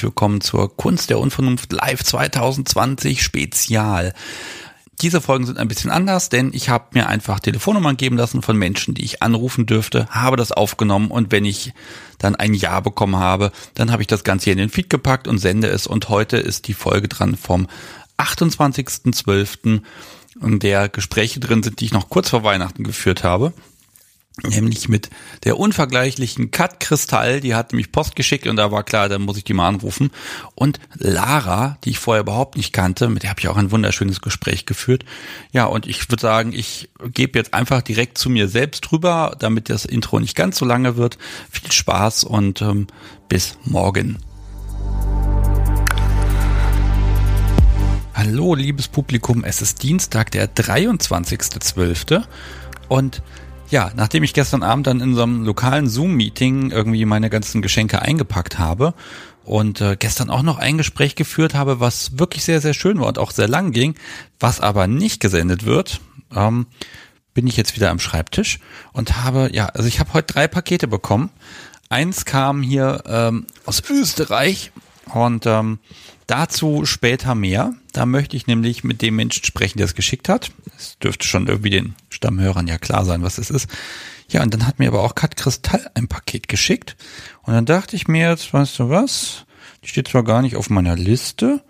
Herzlich willkommen zur Kunst der Unvernunft Live 2020 Spezial. Diese Folgen sind ein bisschen anders, denn ich habe mir einfach Telefonnummern geben lassen von Menschen, die ich anrufen dürfte, habe das aufgenommen und wenn ich dann ein Ja bekommen habe, dann habe ich das Ganze hier in den Feed gepackt und sende es und heute ist die Folge dran vom 28.12., in der Gespräche drin sind, die ich noch kurz vor Weihnachten geführt habe nämlich mit der unvergleichlichen Kat Kristall, die hat nämlich Post geschickt und da war klar, dann muss ich die mal anrufen. Und Lara, die ich vorher überhaupt nicht kannte, mit der habe ich auch ein wunderschönes Gespräch geführt. Ja, und ich würde sagen, ich gebe jetzt einfach direkt zu mir selbst rüber, damit das Intro nicht ganz so lange wird. Viel Spaß und ähm, bis morgen. Hallo, liebes Publikum, es ist Dienstag, der 23.12. und ja, nachdem ich gestern Abend dann in so einem lokalen Zoom-Meeting irgendwie meine ganzen Geschenke eingepackt habe und äh, gestern auch noch ein Gespräch geführt habe, was wirklich sehr, sehr schön war und auch sehr lang ging, was aber nicht gesendet wird, ähm, bin ich jetzt wieder am Schreibtisch und habe, ja, also ich habe heute drei Pakete bekommen. Eins kam hier ähm, aus Österreich und ähm, dazu später mehr. Da möchte ich nämlich mit dem Menschen sprechen, der es geschickt hat. Es dürfte schon irgendwie den Stammhörern ja klar sein, was es ist. Ja, und dann hat mir aber auch Kat Kristall ein Paket geschickt. Und dann dachte ich mir jetzt, weißt du was? Die steht zwar gar nicht auf meiner Liste,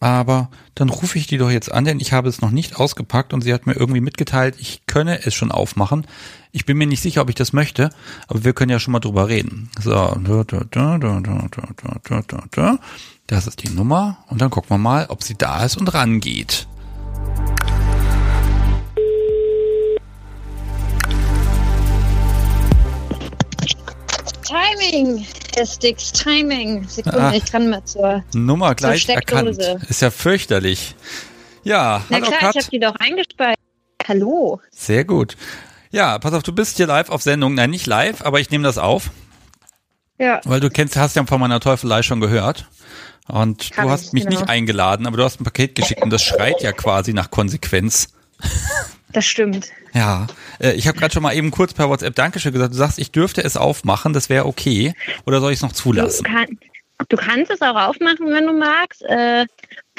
aber dann rufe ich die doch jetzt an, denn ich habe es noch nicht ausgepackt und sie hat mir irgendwie mitgeteilt, ich könne es schon aufmachen. Ich bin mir nicht sicher, ob ich das möchte, aber wir können ja schon mal drüber reden. So, das ist die Nummer und dann gucken wir mal, ob sie da ist und rangeht. Timing, Herr Sticks, Timing. Sekunde, ah, ich kann mal zur Nummer gleich zur erkannt. Ist ja fürchterlich. Ja, Na hallo klar, Kat. ich habe die doch eingespeichert. Hallo. Sehr gut. Ja, pass auf, du bist hier live auf Sendung. Nein, nicht live, aber ich nehme das auf. Ja. Weil du kennst, hast ja von meiner Teufelei schon gehört. Und Kann du hast ich, mich genau. nicht eingeladen, aber du hast ein Paket geschickt und das schreit ja quasi nach Konsequenz. Das stimmt. Ja, äh, ich habe gerade schon mal eben kurz per WhatsApp Dankeschön gesagt. Du sagst, ich dürfte es aufmachen, das wäre okay. Oder soll ich es noch zulassen? Du, kann, du, kannst es auch aufmachen, wenn du magst. Äh,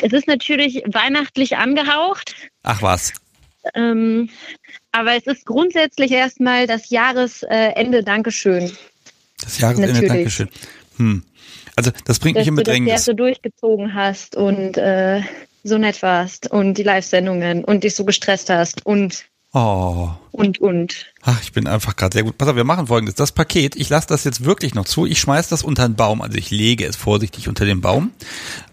es ist natürlich weihnachtlich angehaucht. Ach was. Ähm, aber es ist grundsätzlich erstmal das Jahresende Dankeschön. Das Jahresende natürlich. Dankeschön. Hm. Also das bringt mich in Bedrängnis. Dass du das so durchgezogen hast und äh, so nett warst und die Live-Sendungen und dich so gestresst hast und Oh. Und, und. Ach, ich bin einfach gerade sehr gut. Pass auf, wir machen folgendes. Das Paket, ich lasse das jetzt wirklich noch zu. Ich schmeiß das unter den Baum. Also ich lege es vorsichtig unter den Baum.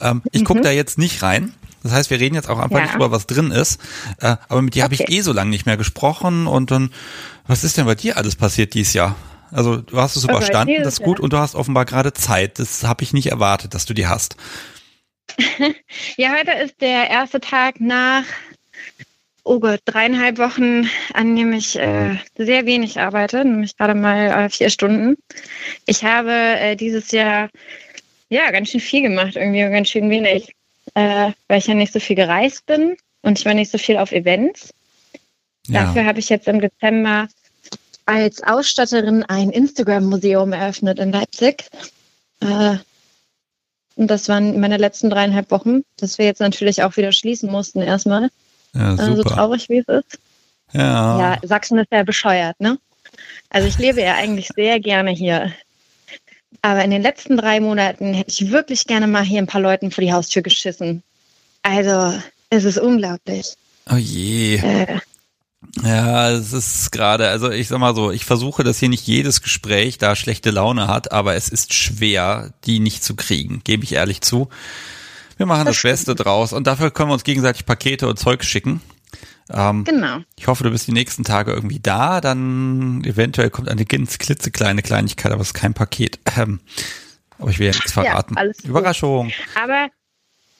Ähm, ich mhm. gucke da jetzt nicht rein. Das heißt, wir reden jetzt auch einfach ja. nicht drüber, was drin ist. Äh, aber mit dir okay. habe ich eh so lange nicht mehr gesprochen. Und dann, was ist denn bei dir alles passiert dieses Jahr? Also du hast es überstanden, das ist gut. Und du hast offenbar gerade Zeit. Das habe ich nicht erwartet, dass du die hast. ja, heute ist der erste Tag nach, oh Gott, dreieinhalb Wochen, an dem ich äh, sehr wenig arbeite, nämlich gerade mal äh, vier Stunden. Ich habe äh, dieses Jahr ja ganz schön viel gemacht, irgendwie ganz schön wenig, äh, weil ich ja nicht so viel gereist bin und ich war nicht so viel auf Events. Ja. Dafür habe ich jetzt im Dezember als Ausstatterin ein Instagram-Museum eröffnet in Leipzig. Äh, und das waren meine letzten dreieinhalb Wochen, dass wir jetzt natürlich auch wieder schließen mussten erstmal. Ja, super. Äh, so traurig wie es ist. Ja. Ja, Sachsen ist ja bescheuert, ne? Also ich lebe ja eigentlich sehr gerne hier. Aber in den letzten drei Monaten hätte ich wirklich gerne mal hier ein paar Leuten vor die Haustür geschissen. Also, es ist unglaublich. Oh je. Äh, ja, es ist gerade, also ich sag mal so, ich versuche, dass hier nicht jedes Gespräch da schlechte Laune hat, aber es ist schwer, die nicht zu kriegen, gebe ich ehrlich zu. Wir machen das, das Beste draus und dafür können wir uns gegenseitig Pakete und Zeug schicken. Ähm, genau. Ich hoffe, du bist die nächsten Tage irgendwie da, dann eventuell kommt eine ganz klitzekleine Kleinigkeit, aber es ist kein Paket. Ähm, aber ich will ja nichts verraten. Ja, Überraschung. Gut. Aber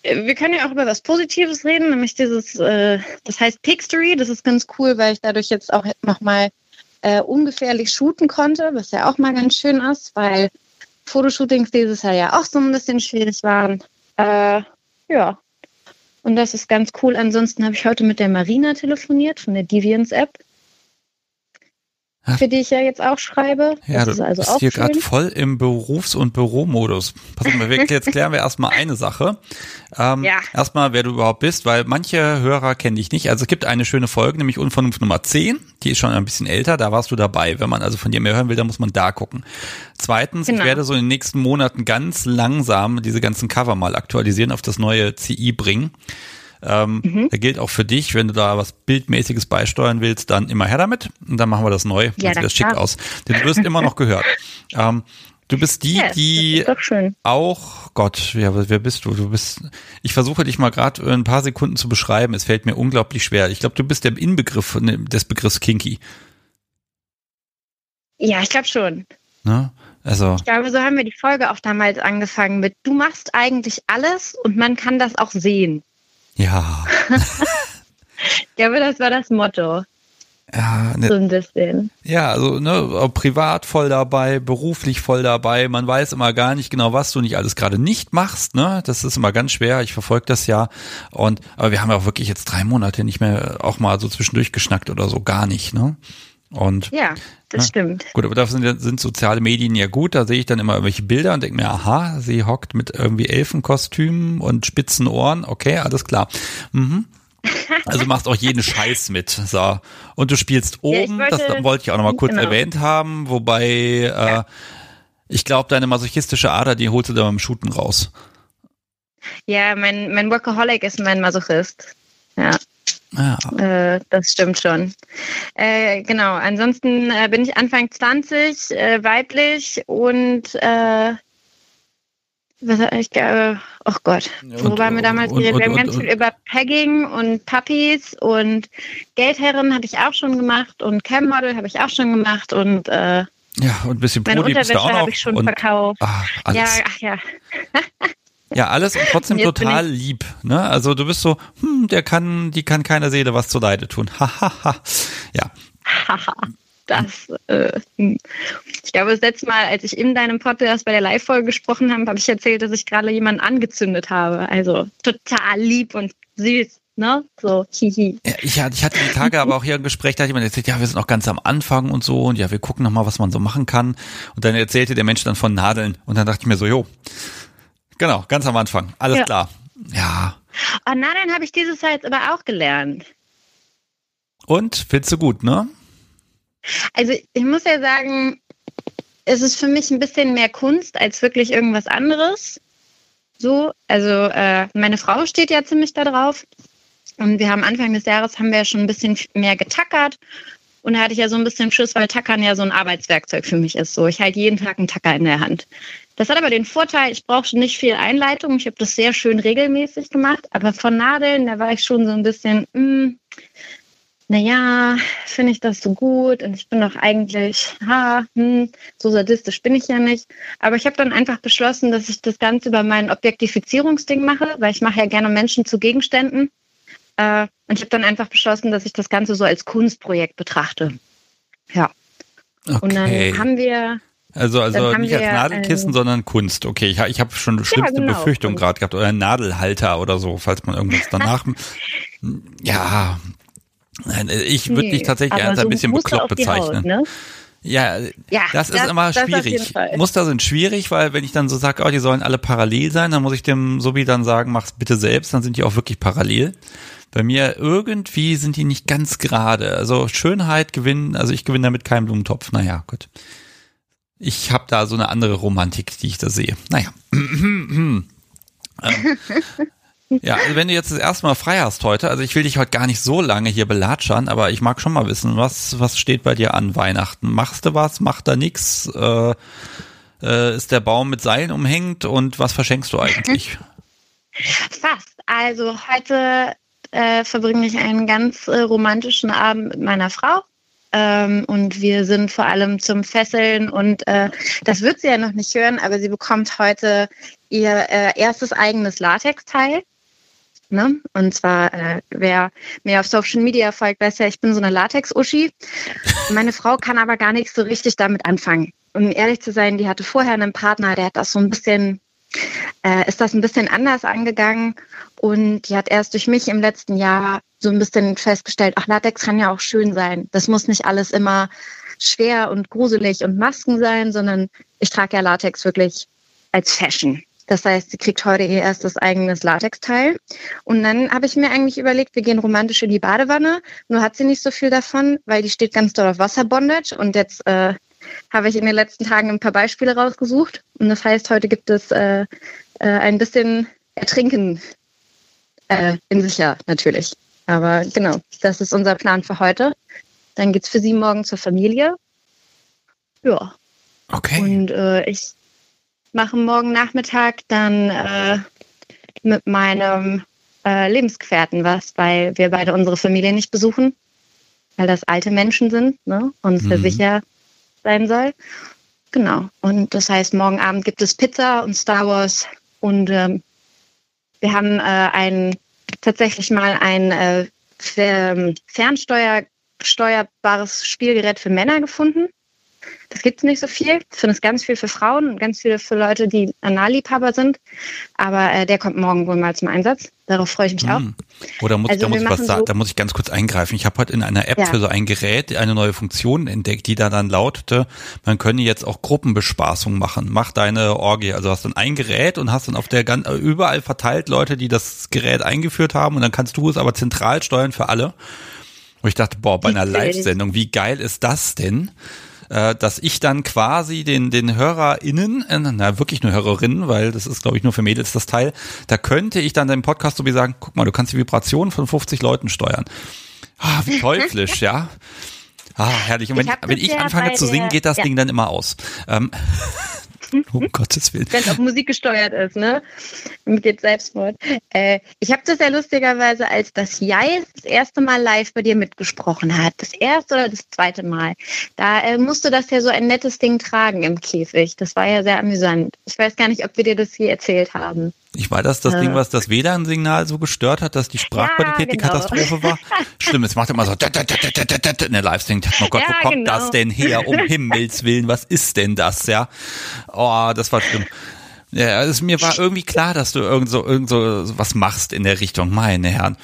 wir können ja auch über was Positives reden, nämlich dieses, äh, das heißt Pixtory. Das ist ganz cool, weil ich dadurch jetzt auch nochmal äh, ungefährlich shooten konnte, was ja auch mal ganz schön ist, weil Fotoshootings dieses Jahr ja auch so ein bisschen schwierig waren. Äh, ja. Und das ist ganz cool. Ansonsten habe ich heute mit der Marina telefoniert von der Deviance App. Für die ich ja jetzt auch schreibe. Ja, das du also bist hier gerade voll im Berufs- und Büromodus. Pass auf, jetzt klären wir erstmal eine Sache. Ähm, ja. Erstmal, wer du überhaupt bist, weil manche Hörer kennen dich nicht. Also es gibt eine schöne Folge, nämlich Unvernunft Nummer 10. Die ist schon ein bisschen älter, da warst du dabei. Wenn man also von dir mehr hören will, dann muss man da gucken. Zweitens, genau. ich werde so in den nächsten Monaten ganz langsam diese ganzen Cover mal aktualisieren, auf das neue CI bringen. Ähm, mhm. Der gilt auch für dich, wenn du da was Bildmäßiges beisteuern willst, dann immer her damit und dann machen wir das neu. Ja, das sieht schick aus. Denn du wirst immer noch gehört. Ähm, du bist die, yes, die auch, Gott, wer, wer bist du? Du bist, ich versuche dich mal gerade ein paar Sekunden zu beschreiben. Es fällt mir unglaublich schwer. Ich glaube, du bist der Inbegriff ne, des Begriffs Kinky. Ja, ich glaube schon. Ne? Also. Ich glaube, so haben wir die Folge auch damals angefangen mit, du machst eigentlich alles und man kann das auch sehen. Ja. ich glaube, das war das Motto. Ja, ne, so ein bisschen. Ja, also ne, privat voll dabei, beruflich voll dabei. Man weiß immer gar nicht genau, was du nicht alles gerade nicht machst. Ne, das ist immer ganz schwer. Ich verfolge das ja. Und aber wir haben ja auch wirklich jetzt drei Monate nicht mehr auch mal so zwischendurch geschnackt oder so gar nicht. Ne. Und ja, das ne? stimmt. Gut, aber dafür sind, sind soziale Medien ja gut. Da sehe ich dann immer irgendwelche Bilder und denke mir, aha, sie hockt mit irgendwie Elfenkostümen und spitzen Ohren. Okay, alles klar. Mhm. Also machst auch jeden Scheiß mit. So. Und du spielst oben, ja, wollte, das wollte ich auch nochmal kurz genau. erwähnt haben, wobei äh, ich glaube, deine masochistische Ader, die holst du da beim Shooten raus. Ja, mein, mein Workaholic ist mein Masochist. Ja. Ja. Äh, das stimmt schon. Äh, genau, ansonsten äh, bin ich Anfang 20, äh, weiblich und äh, was, ich glaube, oh Gott, wo waren wir damals? Und, wir und, haben ganz und, viel über Pegging und Puppies und Geldherren habe ich auch schon gemacht und Cam-Model habe ich auch schon gemacht und äh, ja, und ein bisschen Meine Unterwäsche habe ich schon verkauft. Ah, ja, ach ja. Ja, alles und trotzdem total lieb. Ne? Also du bist so, hm, der kann, die kann keiner Seele was zu Leide tun. Hahaha. ja. Haha. das, äh, hm. ich glaube, das letzte Mal, als ich in deinem Podcast bei der Live-Folge gesprochen habe, habe ich erzählt, dass ich gerade jemanden angezündet habe. Also total lieb und süß. Ne? So, hihi. Ja, ich, ich hatte die Tage aber auch hier ein Gespräch, da hat jemand erzählt, ja, wir sind noch ganz am Anfang und so und ja, wir gucken nochmal, was man so machen kann. Und dann erzählte der Mensch dann von Nadeln und dann dachte ich mir so, jo, Genau, ganz am Anfang. Alles ja. klar. Ja. Oh, Nadeln habe ich dieses Jahr jetzt aber auch gelernt. Und? Findest du gut, ne? Also ich muss ja sagen, es ist für mich ein bisschen mehr Kunst als wirklich irgendwas anderes. So, also äh, meine Frau steht ja ziemlich da drauf. Und wir haben Anfang des Jahres haben wir ja schon ein bisschen mehr getackert. Und da hatte ich ja so ein bisschen Schiss, weil Tackern ja so ein Arbeitswerkzeug für mich ist. So, ich halte jeden Tag einen Tacker in der Hand. Das hat aber den Vorteil, ich brauche nicht viel Einleitung. Ich habe das sehr schön regelmäßig gemacht. Aber von Nadeln, da war ich schon so ein bisschen, mh, hm, naja, finde ich das so gut? Und ich bin doch eigentlich, ha, hm, so sadistisch bin ich ja nicht. Aber ich habe dann einfach beschlossen, dass ich das Ganze über mein Objektifizierungsding mache, weil ich mache ja gerne Menschen zu Gegenständen. Äh, und ich habe dann einfach beschlossen, dass ich das Ganze so als Kunstprojekt betrachte. Ja. Okay. Und dann haben wir also, also nicht als Nadelkissen, sondern Kunst. Okay, ich, ich habe schon schlimmste ja, genau. Befürchtungen gerade gehabt. Oder Nadelhalter oder so, falls man irgendwas danach. ja, ich würde nee, dich tatsächlich als so ein bisschen bekloppt bezeichnen. Haut, ne? Ja, ja, das, das ist immer schwierig. Muster sind schwierig, weil wenn ich dann so sage, oh, die sollen alle parallel sein, dann muss ich dem wie dann sagen, mach's bitte selbst, dann sind die auch wirklich parallel. Bei mir irgendwie sind die nicht ganz gerade. Also Schönheit gewinnen, also ich gewinne damit keinen Blumentopf. Naja, gut. Ich habe da so eine andere Romantik, die ich da sehe. Naja. ähm, ja, also wenn du jetzt das erste Mal frei hast heute, also ich will dich heute gar nicht so lange hier belatschern, aber ich mag schon mal wissen, was, was steht bei dir an Weihnachten? Machst du was? Macht da nix? Äh, äh, ist der Baum mit Seilen umhängt und was verschenkst du eigentlich? Fast. Also heute äh, verbringe ich einen ganz äh, romantischen Abend mit meiner Frau. Ähm, und wir sind vor allem zum Fesseln und äh, das wird sie ja noch nicht hören, aber sie bekommt heute ihr äh, erstes eigenes Latexteil. Ne? Und zwar, äh, wer mir auf Social Media folgt, weiß ja, ich bin so eine Latex-Uschi. Meine Frau kann aber gar nicht so richtig damit anfangen. Um ehrlich zu sein, die hatte vorher einen Partner, der hat das so ein bisschen äh, ist das ein bisschen anders angegangen und die hat erst durch mich im letzten Jahr so ein bisschen festgestellt, ach, Latex kann ja auch schön sein. Das muss nicht alles immer schwer und gruselig und Masken sein, sondern ich trage ja Latex wirklich als Fashion. Das heißt, sie kriegt heute ihr erstes eigenes Latexteil. Und dann habe ich mir eigentlich überlegt, wir gehen romantisch in die Badewanne. Nur hat sie nicht so viel davon, weil die steht ganz doll auf Wasserbondage. Und jetzt äh, habe ich in den letzten Tagen ein paar Beispiele rausgesucht. Und das heißt, heute gibt es äh, äh, ein bisschen Ertrinken äh, in sicher natürlich. Aber genau, das ist unser Plan für heute. Dann geht es für sie morgen zur Familie. Ja. Okay. Und äh, ich mache morgen Nachmittag dann äh, mit meinem äh, Lebensgefährten was, weil wir beide unsere Familie nicht besuchen, weil das alte Menschen sind ne? und mhm. sicher sein soll. Genau. Und das heißt, morgen Abend gibt es Pizza und Star Wars und ähm, wir haben äh, ein tatsächlich mal ein äh, fernsteuerbares Spielgerät für Männer gefunden. Das gibt es nicht so viel. Ich finde es ganz viel für Frauen und ganz viel für Leute, die Analliebhaber sind. Aber äh, der kommt morgen wohl mal zum Einsatz. Darauf freue ich mich auch. Hm. Oder muss, also da, muss ich was sagen, da muss ich ganz kurz eingreifen. Ich habe heute in einer App ja. für so ein Gerät eine neue Funktion entdeckt, die da dann lautete, man könne jetzt auch Gruppenbespaßung machen. Mach deine Orgie. Also hast dann ein Gerät und hast dann auf der ganz, überall verteilt Leute, die das Gerät eingeführt haben und dann kannst du es aber zentral steuern für alle. Und ich dachte, boah, bei einer Live-Sendung, wie geil ist das denn? Äh, dass ich dann quasi den, den HörerInnen, äh, na wirklich nur Hörerinnen, weil das ist, glaube ich, nur für Mädels das Teil, da könnte ich dann deinem Podcast so wie sagen, guck mal, du kannst die Vibration von 50 Leuten steuern. Ah, wie teuflisch, ja. Ah, herrlich. Und wenn ich, wenn ich anfange zu singen, geht das ja. Ding dann immer aus. Ähm, um Gottes Willen. Wenn auch Musik gesteuert ist, ne? Mit dem Selbstmord. Äh, ich habe das ja lustigerweise, als das Jais das erste Mal live bei dir mitgesprochen hat, das erste oder das zweite Mal, da äh, musste das ja so ein nettes Ding tragen im Käfig. Das war ja sehr amüsant. Ich weiß gar nicht, ob wir dir das hier erzählt haben. Ich war das das äh. Ding, was das WLAN-Signal so gestört hat, dass die Sprachqualität ja, genau. die Katastrophe war. Stimmt, es macht immer so in der Live-Ding. Oh Gott, ja, wo kommt genau. das denn her? Um Himmels Willen, was ist denn das, ja? Oh, das war schlimm. Ja, also mir war irgendwie klar, dass du irgend so, irgend so was machst in der Richtung, meine Herren.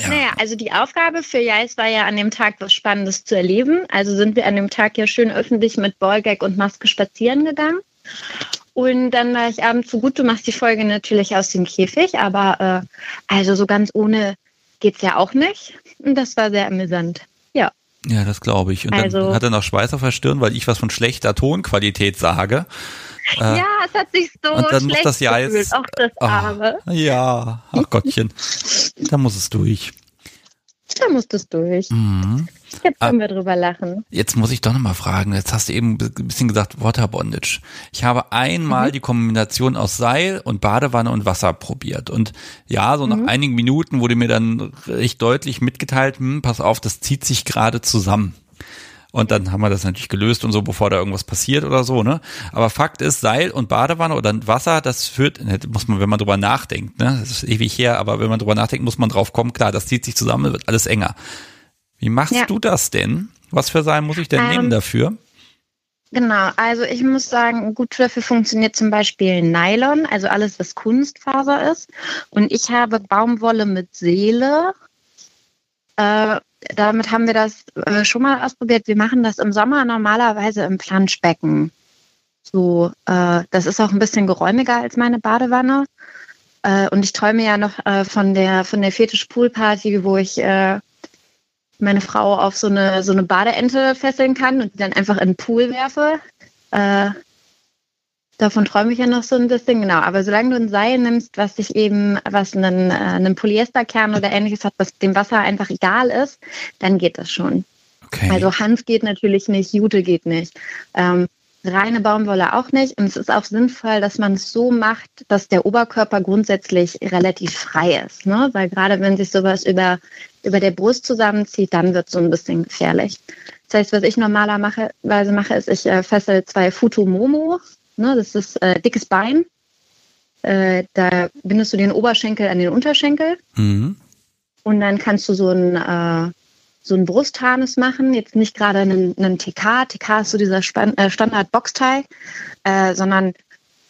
Ja. Naja, also die Aufgabe für Jais war ja an dem Tag was Spannendes zu erleben. Also sind wir an dem Tag ja schön öffentlich mit Ballgag und Maske spazieren gegangen. Und dann war ich abends so gut, du machst die Folge natürlich aus dem Käfig, aber äh, also so ganz ohne geht's ja auch nicht. Und das war sehr amüsant. Ja. Ja, das glaube ich. Und also, dann hat er noch Schweiß auf der Stirn, weil ich was von schlechter Tonqualität sage. Äh, ja, es hat sich so und dann schlecht muss das ja gefühlt, auch das ah, Arme. ja, ach Gottchen, da muss es durch. Da muss es durch. Mhm. Jetzt können wir drüber lachen. Jetzt muss ich doch nochmal fragen. Jetzt hast du eben ein bisschen gesagt Water Bondage. Ich habe einmal mhm. die Kombination aus Seil und Badewanne und Wasser probiert. Und ja, so nach mhm. einigen Minuten wurde mir dann recht deutlich mitgeteilt, hm, pass auf, das zieht sich gerade zusammen. Und dann haben wir das natürlich gelöst und so, bevor da irgendwas passiert oder so, ne? Aber Fakt ist, Seil und Badewanne oder Wasser, das führt, muss man, wenn man drüber nachdenkt, ne? Das ist ewig her, aber wenn man drüber nachdenkt, muss man drauf kommen, klar, das zieht sich zusammen, wird alles enger. Wie machst ja. du das denn? Was für Seil muss ich denn ähm, nehmen dafür? Genau, also ich muss sagen, gut dafür funktioniert zum Beispiel Nylon, also alles, was Kunstfaser ist. Und ich habe Baumwolle mit Seele. Äh, damit haben wir das äh, schon mal ausprobiert. Wir machen das im Sommer normalerweise im Planschbecken. So, äh, das ist auch ein bisschen geräumiger als meine Badewanne. Äh, und ich träume ja noch äh, von der von der Fetisch Pool Party, wo ich äh, meine Frau auf so eine, so eine Badeente fesseln kann und die dann einfach in den Pool werfe. Äh, davon träume ich ja noch so ein bisschen, genau. Aber solange du ein Seil nimmst, was sich eben, was einen, äh, einen Polyesterkern oder ähnliches hat, was dem Wasser einfach egal ist, dann geht das schon. Okay. Also Hanf geht natürlich nicht, Jute geht nicht. Ähm, reine Baumwolle auch nicht. Und es ist auch sinnvoll, dass man es so macht, dass der Oberkörper grundsätzlich relativ frei ist. Ne? Weil gerade wenn sich sowas über, über der Brust zusammenzieht, dann wird es so ein bisschen gefährlich. Das heißt, was ich normalerweise mache, ist, ich äh, fessel zwei Futomomo. Ne? Das ist äh, dickes Bein. Äh, da bindest du den Oberschenkel an den Unterschenkel. Mhm. Und dann kannst du so ein äh, so ein Brustharnis machen, jetzt nicht gerade einen, einen TK, TK ist so dieser Span äh, Standard-Boxteil, äh, sondern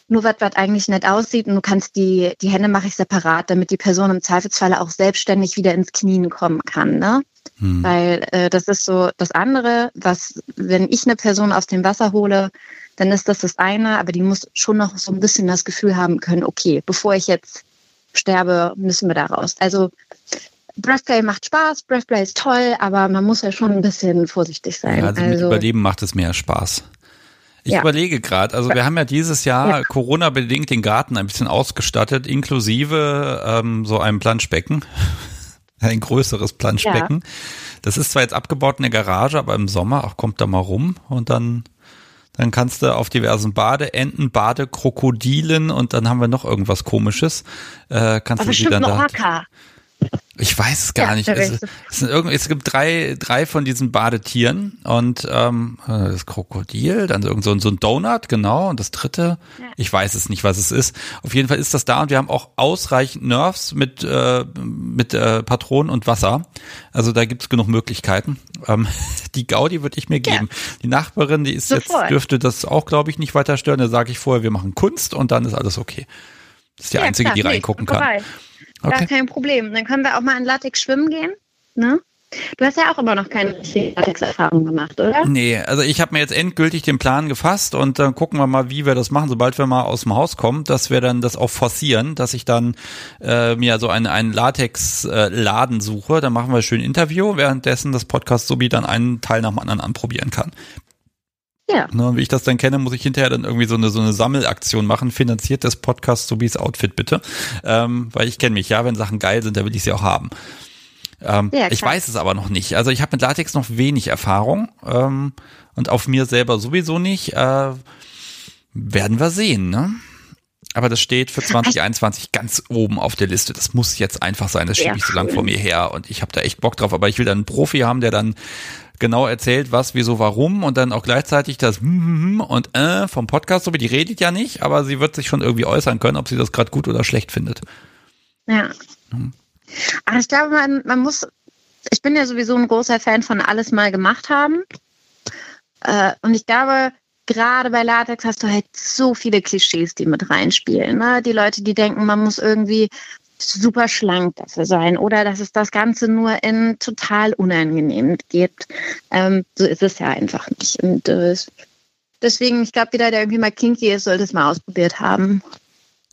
nur was, was eigentlich nett aussieht und du kannst die, die Hände mache ich separat, damit die Person im Zweifelsfalle auch selbstständig wieder ins Knien kommen kann. Ne? Hm. Weil äh, das ist so das andere, was, wenn ich eine Person aus dem Wasser hole, dann ist das das eine, aber die muss schon noch so ein bisschen das Gefühl haben können, okay, bevor ich jetzt sterbe, müssen wir da raus. Also Breathplay macht Spaß, Breathplay ist toll, aber man muss ja schon ein bisschen vorsichtig sein. Ja, also, also mit Überleben macht es mehr Spaß. Ich ja. überlege gerade, also wir haben ja dieses Jahr ja. Corona-bedingt den Garten ein bisschen ausgestattet, inklusive ähm, so einem Planschbecken. ein größeres Planschbecken. Das ist zwar jetzt abgebaut in der Garage, aber im Sommer, ach, kommt da mal rum und dann dann kannst du auf diversen Badeenten, Badekrokodilen und dann haben wir noch irgendwas komisches. Äh, kannst aber du sie dann da. Orca. Ich weiß es gar ja, nicht. Es, es, es, gibt drei, drei von diesen Badetieren und ähm, das Krokodil, dann irgend so, so ein Donut, genau, und das dritte, ja. ich weiß es nicht, was es ist. Auf jeden Fall ist das da und wir haben auch ausreichend Nerves mit, äh, mit äh, Patronen und Wasser. Also da gibt's genug Möglichkeiten. Ähm, die Gaudi würde ich mir geben. Ja. Die Nachbarin, die ist Sofort. jetzt, dürfte das auch, glaube ich, nicht weiter stören. Da sage ich vorher, wir machen Kunst und dann ist alles okay. Das ist die einzige, klar, die reingucken nee, kann. Okay. Gar kein Problem. Dann können wir auch mal in Latex schwimmen gehen. Ne? Du hast ja auch immer noch keine Latex-Erfahrung gemacht, oder? Nee, also ich habe mir jetzt endgültig den Plan gefasst und dann gucken wir mal, wie wir das machen, sobald wir mal aus dem Haus kommen, dass wir dann das auch forcieren, dass ich dann äh, mir so einen, einen Latex-Laden suche. Dann machen wir schön Interview, währenddessen das Podcast Subi dann einen Teil nach dem anderen anprobieren kann. Ja. Ne, wie ich das dann kenne, muss ich hinterher dann irgendwie so eine so eine Sammelaktion machen. Finanziert das Podcast Subis Outfit bitte, ähm, weil ich kenne mich ja, wenn Sachen geil sind, da will ich sie auch haben. Ähm, ja, ich weiß es aber noch nicht. Also ich habe mit Latex noch wenig Erfahrung ähm, und auf mir selber sowieso nicht. Äh, werden wir sehen, ne? Aber das steht für 2021 ganz oben auf der Liste. Das muss jetzt einfach sein. Das schiebe ich so lang vor mir her und ich habe da echt Bock drauf. Aber ich will dann einen Profi haben, der dann genau erzählt, was, wieso, warum und dann auch gleichzeitig das hm, hm, hm und äh vom Podcast, so wie die redet ja nicht, aber sie wird sich schon irgendwie äußern können, ob sie das gerade gut oder schlecht findet. Ja. Hm. Aber ich glaube, man, man muss, ich bin ja sowieso ein großer Fan von alles mal gemacht haben. Äh, und ich glaube, gerade bei Latex hast du halt so viele Klischees, die mit reinspielen. Ne? Die Leute, die denken, man muss irgendwie super schlank dafür sein oder dass es das Ganze nur in total unangenehm gibt. Ähm, so ist es ja einfach nicht. Und äh, deswegen, ich glaube, jeder, der irgendwie mal kinky ist, sollte es mal ausprobiert haben.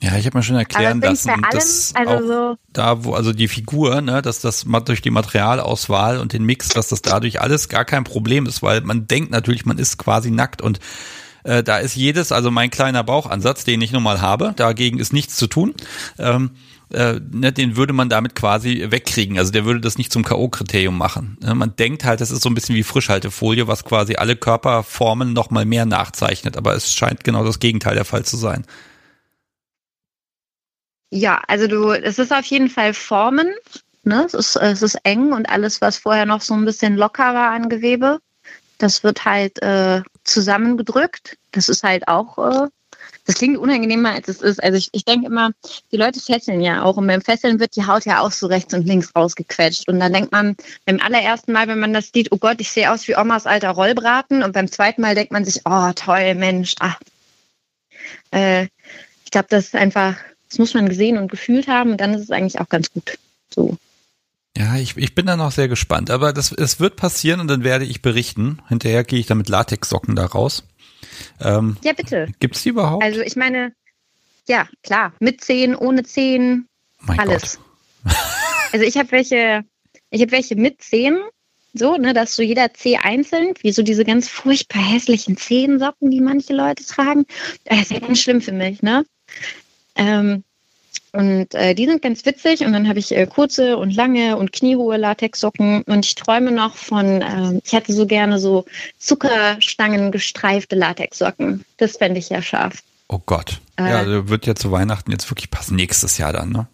Ja, ich habe mir schon erklären lassen, allem, dass also auch so da, wo also die Figur, ne, dass das durch die Materialauswahl und den Mix, dass das dadurch alles gar kein Problem ist, weil man denkt natürlich, man ist quasi nackt und äh, da ist jedes, also mein kleiner Bauchansatz, den ich nun mal habe, dagegen ist nichts zu tun. Ähm, äh, ne, den würde man damit quasi wegkriegen. Also der würde das nicht zum K.O.-Kriterium machen. Ne, man denkt halt, das ist so ein bisschen wie Frischhaltefolie, was quasi alle Körperformen nochmal mehr nachzeichnet. Aber es scheint genau das Gegenteil der Fall zu sein. Ja, also du, es ist auf jeden Fall Formen. Ne? Es, ist, es ist eng und alles, was vorher noch so ein bisschen locker war an Gewebe, das wird halt äh, zusammengedrückt. Das ist halt auch äh, das klingt unangenehmer, als es ist. Also ich, ich denke immer, die Leute fesseln ja auch und beim Fesseln wird die Haut ja auch so rechts und links rausgequetscht. Und dann denkt man beim allerersten Mal, wenn man das sieht, oh Gott, ich sehe aus wie Omas alter Rollbraten. Und beim zweiten Mal denkt man sich, oh toll, Mensch, ah. Äh, ich glaube, das ist einfach, das muss man gesehen und gefühlt haben und dann ist es eigentlich auch ganz gut. So. Ja, ich, ich bin da noch sehr gespannt. Aber das, es wird passieren und dann werde ich berichten. Hinterher gehe ich dann mit Latexsocken da raus. Ähm, ja, bitte. Gibt es die überhaupt? Also ich meine, ja, klar, mit Zehen, ohne Zehen, mein alles. also ich habe welche, ich habe welche mit Zehen, so, ne, dass so jeder Zeh einzeln, wie so diese ganz furchtbar hässlichen Zehensocken, die manche Leute tragen. Das ist ja ganz schlimm für mich, ne? Ähm, und äh, die sind ganz witzig. Und dann habe ich äh, kurze und lange und kniehohe Latexsocken. Und ich träume noch von, äh, ich hätte so gerne so Zuckerstangen gestreifte Latexsocken. Das fände ich ja scharf. Oh Gott. Äh, ja, also wird ja zu Weihnachten jetzt wirklich passen. Nächstes Jahr dann, ne?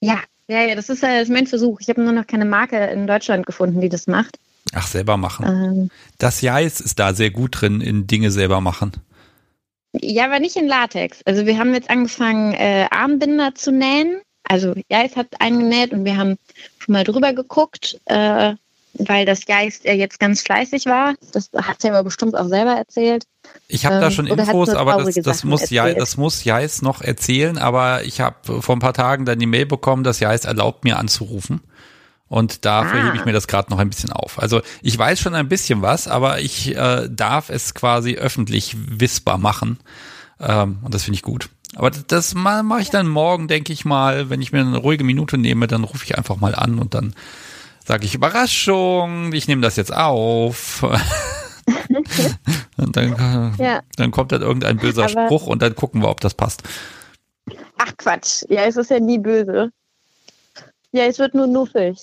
Ja, ja, ja, das ist, das ist mein Versuch. Ich habe nur noch keine Marke in Deutschland gefunden, die das macht. Ach, selber machen. Ähm, das Jais ist da sehr gut drin, in Dinge selber machen. Ja, aber nicht in Latex. Also wir haben jetzt angefangen, äh, Armbinder zu nähen. Also Geist hat einen genäht und wir haben schon mal drüber geguckt, äh, weil das Geist ja jetzt ganz fleißig war. Das hat er aber bestimmt auch selber erzählt. Ich habe ähm, da schon Infos, aber das, das muss ja, das muss Jais noch erzählen. Aber ich habe vor ein paar Tagen dann die Mail bekommen, dass Jais erlaubt mir anzurufen. Und dafür Ah. hebe ich mir das gerade noch ein bisschen auf. Also ich weiß schon ein bisschen was, aber ich äh, darf es quasi öffentlich wissbar machen. Ähm, und das finde ich gut. Aber das- das ma- mache ich dann morgen, denke ich mal, wenn ich mir eine ruhige Minute nehme, dann rufe ich einfach mal an und dann sage ich Überraschung, ich nehme das jetzt auf. und dann, Ja. dann kommt dann irgendein böser Aber- Spruch und dann gucken wir, ob das passt. Ach Quatsch. Ja, es ist ja nie böse. Ja, es wird nur nuffig.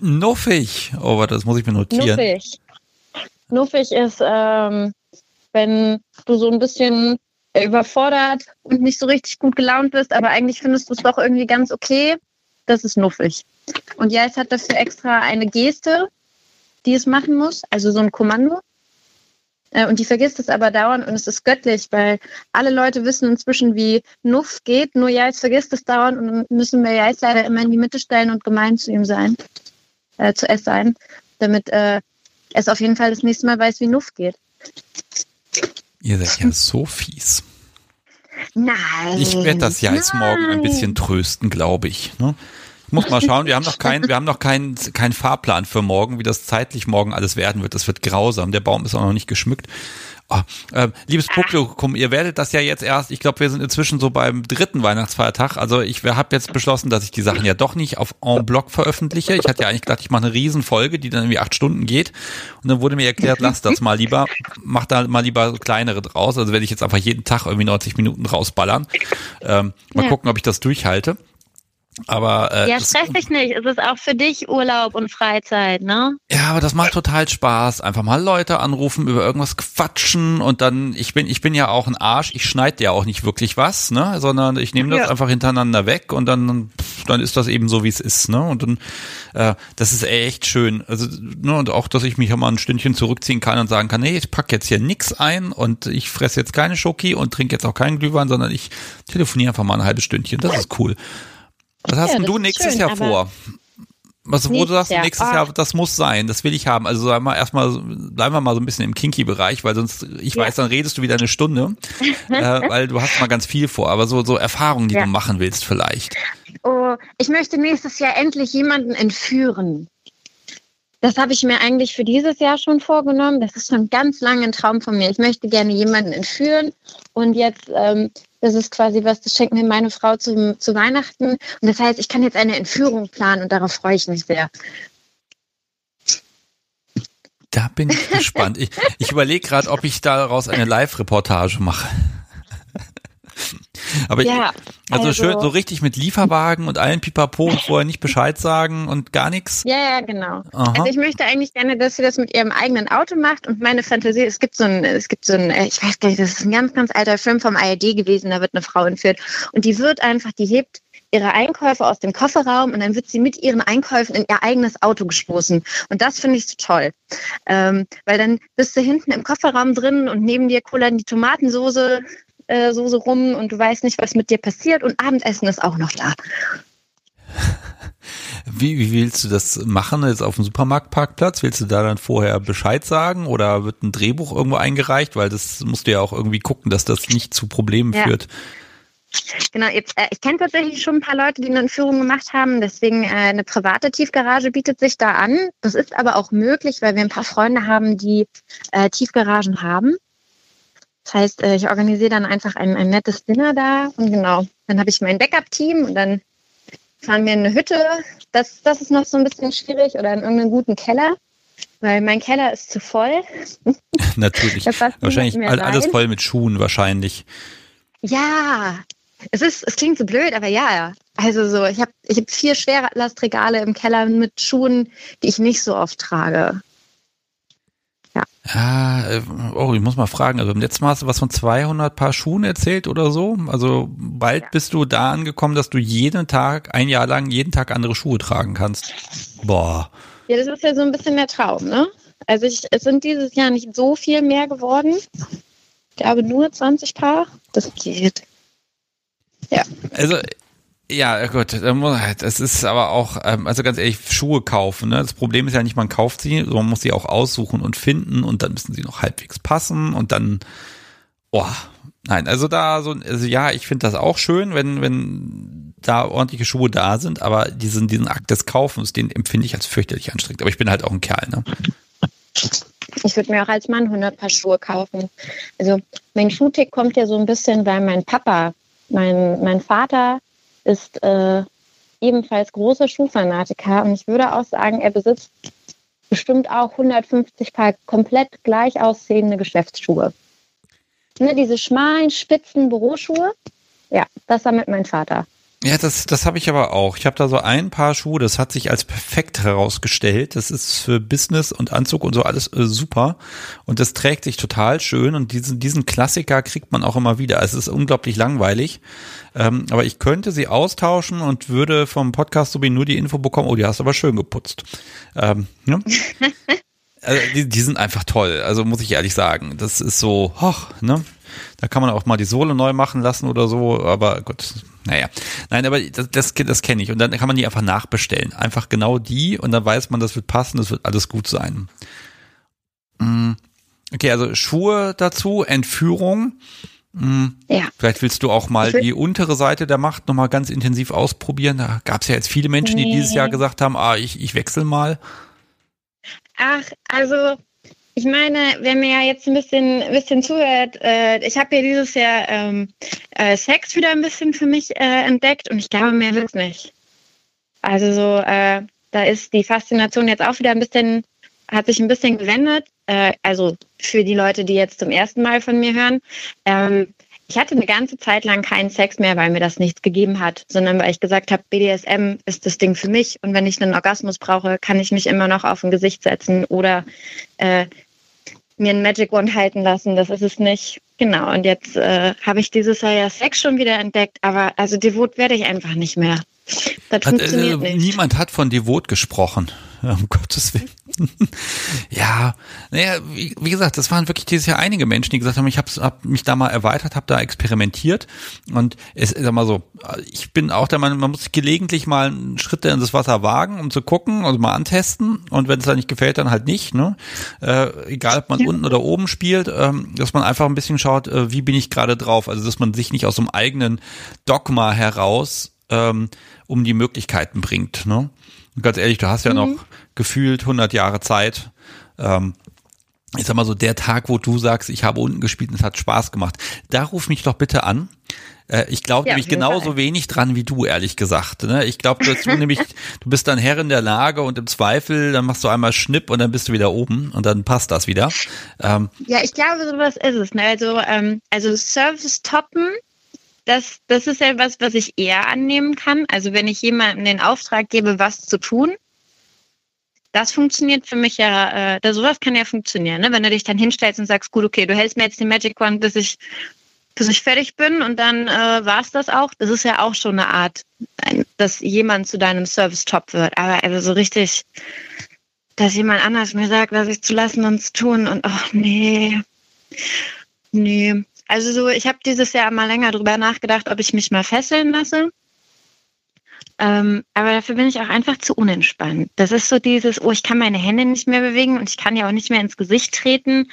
Nuffig. Oh, warte, das muss ich mir notieren. Nuffig. Nuffig ist, ähm, wenn du so ein bisschen überfordert und nicht so richtig gut gelaunt bist, aber eigentlich findest du es doch irgendwie ganz okay. Das ist nuffig. Und Jais hat dafür extra eine Geste, die es machen muss, also so ein Kommando. Äh, Und die vergisst es aber dauernd und es ist göttlich, weil alle Leute wissen inzwischen, wie Nuff geht, nur Jais vergisst es dauernd und müssen wir Jais leider immer in die Mitte stellen und gemein zu ihm sein, äh, zu es sein, damit äh, es auf jeden Fall das nächste Mal weiß, wie Nuff geht. Ihr seid ja so fies. Nein. Ich werde das ja jetzt morgen ein bisschen trösten, glaube ich. Ne? Ich muss mal schauen, wir haben noch keinen, wir haben noch keinen, keinen Fahrplan für morgen, wie das zeitlich morgen alles werden wird. Das wird grausam. Der Baum ist auch noch nicht geschmückt. Oh, äh, liebes Publikum, ihr werdet das ja jetzt erst, ich glaube, wir sind inzwischen so beim dritten Weihnachtsfeiertag. Also ich habe jetzt beschlossen, dass ich die Sachen ja doch nicht auf en bloc veröffentliche. Ich hatte ja eigentlich gedacht, ich mache eine Riesenfolge, die dann irgendwie acht Stunden geht. Und dann wurde mir erklärt, lass das mal lieber, mach da mal lieber kleinere draus. Also werde ich jetzt einfach jeden Tag irgendwie 90 Minuten rausballern. Ähm, mal Ja. gucken, ob ich das durchhalte. Aber äh, Ja, stress dich nicht. Es ist auch für dich Urlaub und Freizeit, ne? ja, aber das macht total Spaß. Einfach mal Leute anrufen, über irgendwas quatschen und dann, ich bin, ich bin ja auch ein Arsch, ich schneide ja auch nicht wirklich was, ne? Sondern ich nehme das Ja. einfach hintereinander weg und dann, dann ist das eben so, wie es ist, ne? Und dann, äh, das ist echt schön. Also, ne, und auch, dass ich mich ja mal ein Stündchen zurückziehen kann und sagen kann, nee, ich pack jetzt hier nix ein und ich fresse jetzt keine Schoki und trinke jetzt auch keinen Glühwein, sondern ich telefoniere einfach mal ein halbes Stündchen. Das ist cool. Was hast Ja, du nächstes schön, Jahr vor? Was, wo du sagst, Jahr. nächstes. Jahr, das muss sein, das will ich haben. Also sagen wir erstmal, bleiben wir mal so ein bisschen im Kinky-Bereich, weil sonst, ich Ja. weiß, dann redest du wieder eine Stunde, äh, weil du hast mal ganz viel vor, aber so, so Erfahrungen, die Ja. du machen willst vielleicht. Oh, ich möchte nächstes Jahr endlich jemanden entführen. Das habe ich mir eigentlich für dieses Jahr schon vorgenommen. Das ist schon ganz lange ein Traum von mir. Ich möchte gerne jemanden entführen. Und jetzt, ähm, das ist quasi was, das schenkt mir meine Frau zu, zu Weihnachten. Und das heißt, ich kann jetzt eine Entführung planen und darauf freue ich mich sehr. Da bin ich gespannt. Ich, ich überlege gerade, ob ich daraus eine Live-Reportage mache. Aber Ja, ich, also, also- schön, so richtig mit Lieferwagen und allen Pipapo und vorher nicht Bescheid sagen und gar nichts. Ja, ja, genau. Aha. Also ich möchte eigentlich gerne, dass sie das mit ihrem eigenen Auto macht und meine Fantasie, es gibt so ein, es gibt so ein, äh, ich weiß gar nicht, das ist ein ganz, ganz alter Film vom ARD gewesen, da wird eine Frau entführt und die wird einfach, die hebt ihre Einkäufe aus dem Kofferraum und dann wird sie mit ihren Einkäufen in ihr eigenes Auto gestoßen. Und das finde ich so toll. Ähm, weil dann bist du hinten im Kofferraum drin und neben dir kullern die Tomatensoße äh, Soße rum und du weißt nicht, was mit dir passiert und Abendessen ist auch noch da. Wie, wie willst du das machen jetzt auf dem Supermarktparkplatz? Willst du da dann vorher Bescheid sagen oder wird ein Drehbuch irgendwo eingereicht? Weil das musst du ja auch irgendwie gucken, dass das nicht zu Problemen Ja. führt. Genau, jetzt, äh, ich kenne tatsächlich schon ein paar Leute, die eine Entführung gemacht haben. Deswegen äh, eine private Tiefgarage bietet sich da an. Das ist aber auch möglich, weil wir ein paar Freunde haben, die äh, Tiefgaragen haben. Das heißt, äh, ich organisiere dann einfach ein, ein nettes Dinner da und genau, dann habe ich mein Backup-Team und dann fahren wir in eine Hütte. Das, das ist noch so ein bisschen schwierig oder in irgendeinen guten Keller, weil mein Keller ist zu voll. Natürlich. Wahrscheinlich all- alles voll mit Schuhen wahrscheinlich. Ja, es ist, es klingt so blöd, aber ja. Also so, ich habe ich hab vier Schwerlastregale im Keller mit Schuhen, die ich nicht so oft trage. Ja, äh, oh, ich muss mal fragen. Also beim letzten Mal hast du was von 200 Paar Schuhen erzählt oder so. Also bald bist du da angekommen, dass du jeden Tag, ein Jahr lang, jeden Tag andere Schuhe tragen kannst. Boah. Ja, das ist ja so ein bisschen der Traum, ne? Also ich, es sind dieses Jahr nicht so viel mehr geworden. Ich glaube nur 20 Paar. Das geht. Also, ja, gut, das ist aber auch, ähm, also ganz ehrlich, Schuhe kaufen. Ne? Das Problem ist ja nicht, man kauft sie, sondern man muss sie auch aussuchen und finden und dann müssen sie noch halbwegs passen und dann, oh, Nein, also da so, also ja, ich finde das auch schön, wenn, wenn da ordentliche Schuhe da sind, aber diesen, diesen Akt des Kaufens, den empfinde ich als fürchterlich anstrengend. Aber ich bin halt auch ein Kerl, ne? Ich würde mir auch als Mann 100 Paar Schuhe kaufen. Also mein Schuhtick kommt ja so ein bisschen, weil mein Papa, mein, mein Vater ist äh, ebenfalls großer Schuhfanatiker und ich würde auch sagen, er besitzt bestimmt auch 150 Paar komplett gleich aussehende Geschäftsschuhe. Ne, diese schmalen, spitzen Büroschuhe, ja, das war mit meinem Vater. Ja, das, das habe ich aber auch. Ich habe da so ein paar Schuhe, das hat sich als perfekt herausgestellt. Das ist für Business und Anzug und so alles äh, super. Und das trägt sich total schön. Und diesen, diesen Klassiker kriegt man auch immer wieder. Es ist unglaublich langweilig. Ähm, aber ich könnte sie austauschen und würde vom Podcast so wie nur die Info bekommen, oh, die hast du aber schön geputzt. Ähm, ne? also die, die sind einfach toll. Also muss ich ehrlich sagen. Das ist so, hoch, ne? Da kann man auch mal die Sohle neu machen lassen oder so, aber gut, naja. Nein, aber das, das, das kenne ich. Und dann kann man die einfach nachbestellen. Einfach genau die und dann weiß man, das wird passen, das wird alles gut sein. Mm. Okay, also Schuhe dazu, Entführung. Mm. Ja. Vielleicht willst du auch mal die untere Seite der Macht nochmal ganz intensiv ausprobieren. Da gab es ja jetzt viele Menschen, die nee. dieses Jahr gesagt haben, ah, ich, ich wechsle mal. Ach, also ich meine, wer mir ja jetzt ein bisschen, bisschen zuhört, äh, ich habe ja dieses Jahr ähm, äh, Sex wieder ein bisschen für mich äh, entdeckt und ich glaube, mehr wird es nicht. Also so, äh, da ist die Faszination jetzt auch wieder ein bisschen, hat sich ein bisschen gewendet. Äh, also für die Leute, die jetzt zum ersten Mal von mir hören. Ähm, ich hatte eine ganze Zeit lang keinen Sex mehr, weil mir das nichts gegeben hat, sondern weil ich gesagt habe, BDSM ist das Ding für mich und wenn ich einen Orgasmus brauche, kann ich mich immer noch auf ein Gesicht setzen oder äh, mir ein Magic Wand halten lassen. Das ist es nicht. Genau. Und jetzt äh, habe ich dieses Jahr ja Sex schon wieder entdeckt, aber also devot werde ich einfach nicht mehr. Das hat, funktioniert äh, nicht. Niemand hat von devot gesprochen. Um Gottes Willen. ja, naja, wie, wie, gesagt, das waren wirklich dieses Jahr einige Menschen, die gesagt haben, ich habe hab mich da mal erweitert, habe da experimentiert und es ist mal so, ich bin auch der Meinung, man muss gelegentlich mal einen Schritt in das Wasser wagen, um zu gucken, also mal antesten und wenn es dann nicht gefällt, dann halt nicht, ne? Äh, egal, ob man ja. unten oder oben spielt, ähm, dass man einfach ein bisschen schaut, äh, wie bin ich gerade drauf, also dass man sich nicht aus einem eigenen Dogma heraus ähm, um die Möglichkeiten bringt, ne? Und ganz ehrlich, du hast ja mhm. noch gefühlt 100 Jahre Zeit. Ähm, ich sag mal so, der Tag, wo du sagst, ich habe unten gespielt und es hat Spaß gemacht, da ruf mich doch bitte an. Äh, ich glaube ja, nämlich genauso wenig dran wie du, ehrlich gesagt. Ne? Ich glaube, du nämlich, du bist dann Herr in der Lage und im Zweifel, dann machst du einmal Schnipp und dann bist du wieder oben und dann passt das wieder. Ähm, ja, ich glaube, sowas ist es. Ne? Also, ähm, also Service toppen das, das ist etwas, was ich eher annehmen kann. Also wenn ich jemandem den Auftrag gebe, was zu tun, das funktioniert für mich ja, äh, sowas kann ja funktionieren, ne? wenn du dich dann hinstellst und sagst, gut, okay, du hältst mir jetzt die Magic Wand, bis ich, bis ich fertig bin und dann äh, war es das auch. Das ist ja auch schon eine Art, dass jemand zu deinem Service top wird. Aber also so richtig, dass jemand anders mir sagt, was ich zu lassen und zu tun und ach nee, nee, also so, ich habe dieses Jahr mal länger drüber nachgedacht, ob ich mich mal fesseln lasse. Ähm, aber dafür bin ich auch einfach zu unentspannt. Das ist so dieses, oh, ich kann meine Hände nicht mehr bewegen und ich kann ja auch nicht mehr ins Gesicht treten.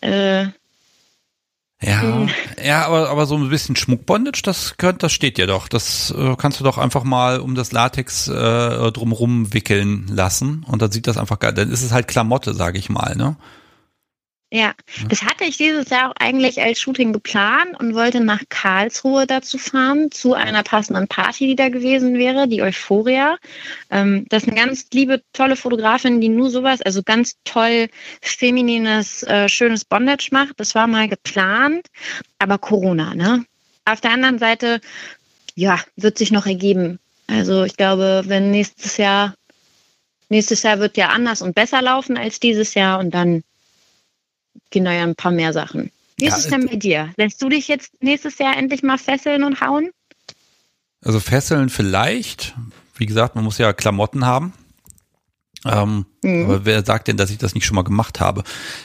Äh, ja, hm. ja, aber, aber so ein bisschen Schmuckbondage, das könnt, das steht ja doch. Das äh, kannst du doch einfach mal um das Latex äh, drumrum wickeln lassen und dann sieht das einfach geil. Dann ist es halt Klamotte, sage ich mal, ne? Ja, das hatte ich dieses Jahr auch eigentlich als Shooting geplant und wollte nach Karlsruhe dazu fahren, zu einer passenden Party, die da gewesen wäre, die Euphoria. Ähm, das ist eine ganz liebe, tolle Fotografin, die nur sowas, also ganz toll feminines, äh, schönes Bondage macht. Das war mal geplant, aber Corona, ne? Auf der anderen Seite, ja, wird sich noch ergeben. Also ich glaube, wenn nächstes Jahr, nächstes Jahr wird ja anders und besser laufen als dieses Jahr und dann da ja ein paar mehr Sachen. Wie ist es denn bei dir? Lässt du dich jetzt nächstes Jahr endlich mal fesseln und hauen? Also fesseln vielleicht. Wie gesagt, man muss ja Klamotten haben. Ähm, mhm. Aber wer sagt denn, dass ich das nicht schon mal gemacht habe?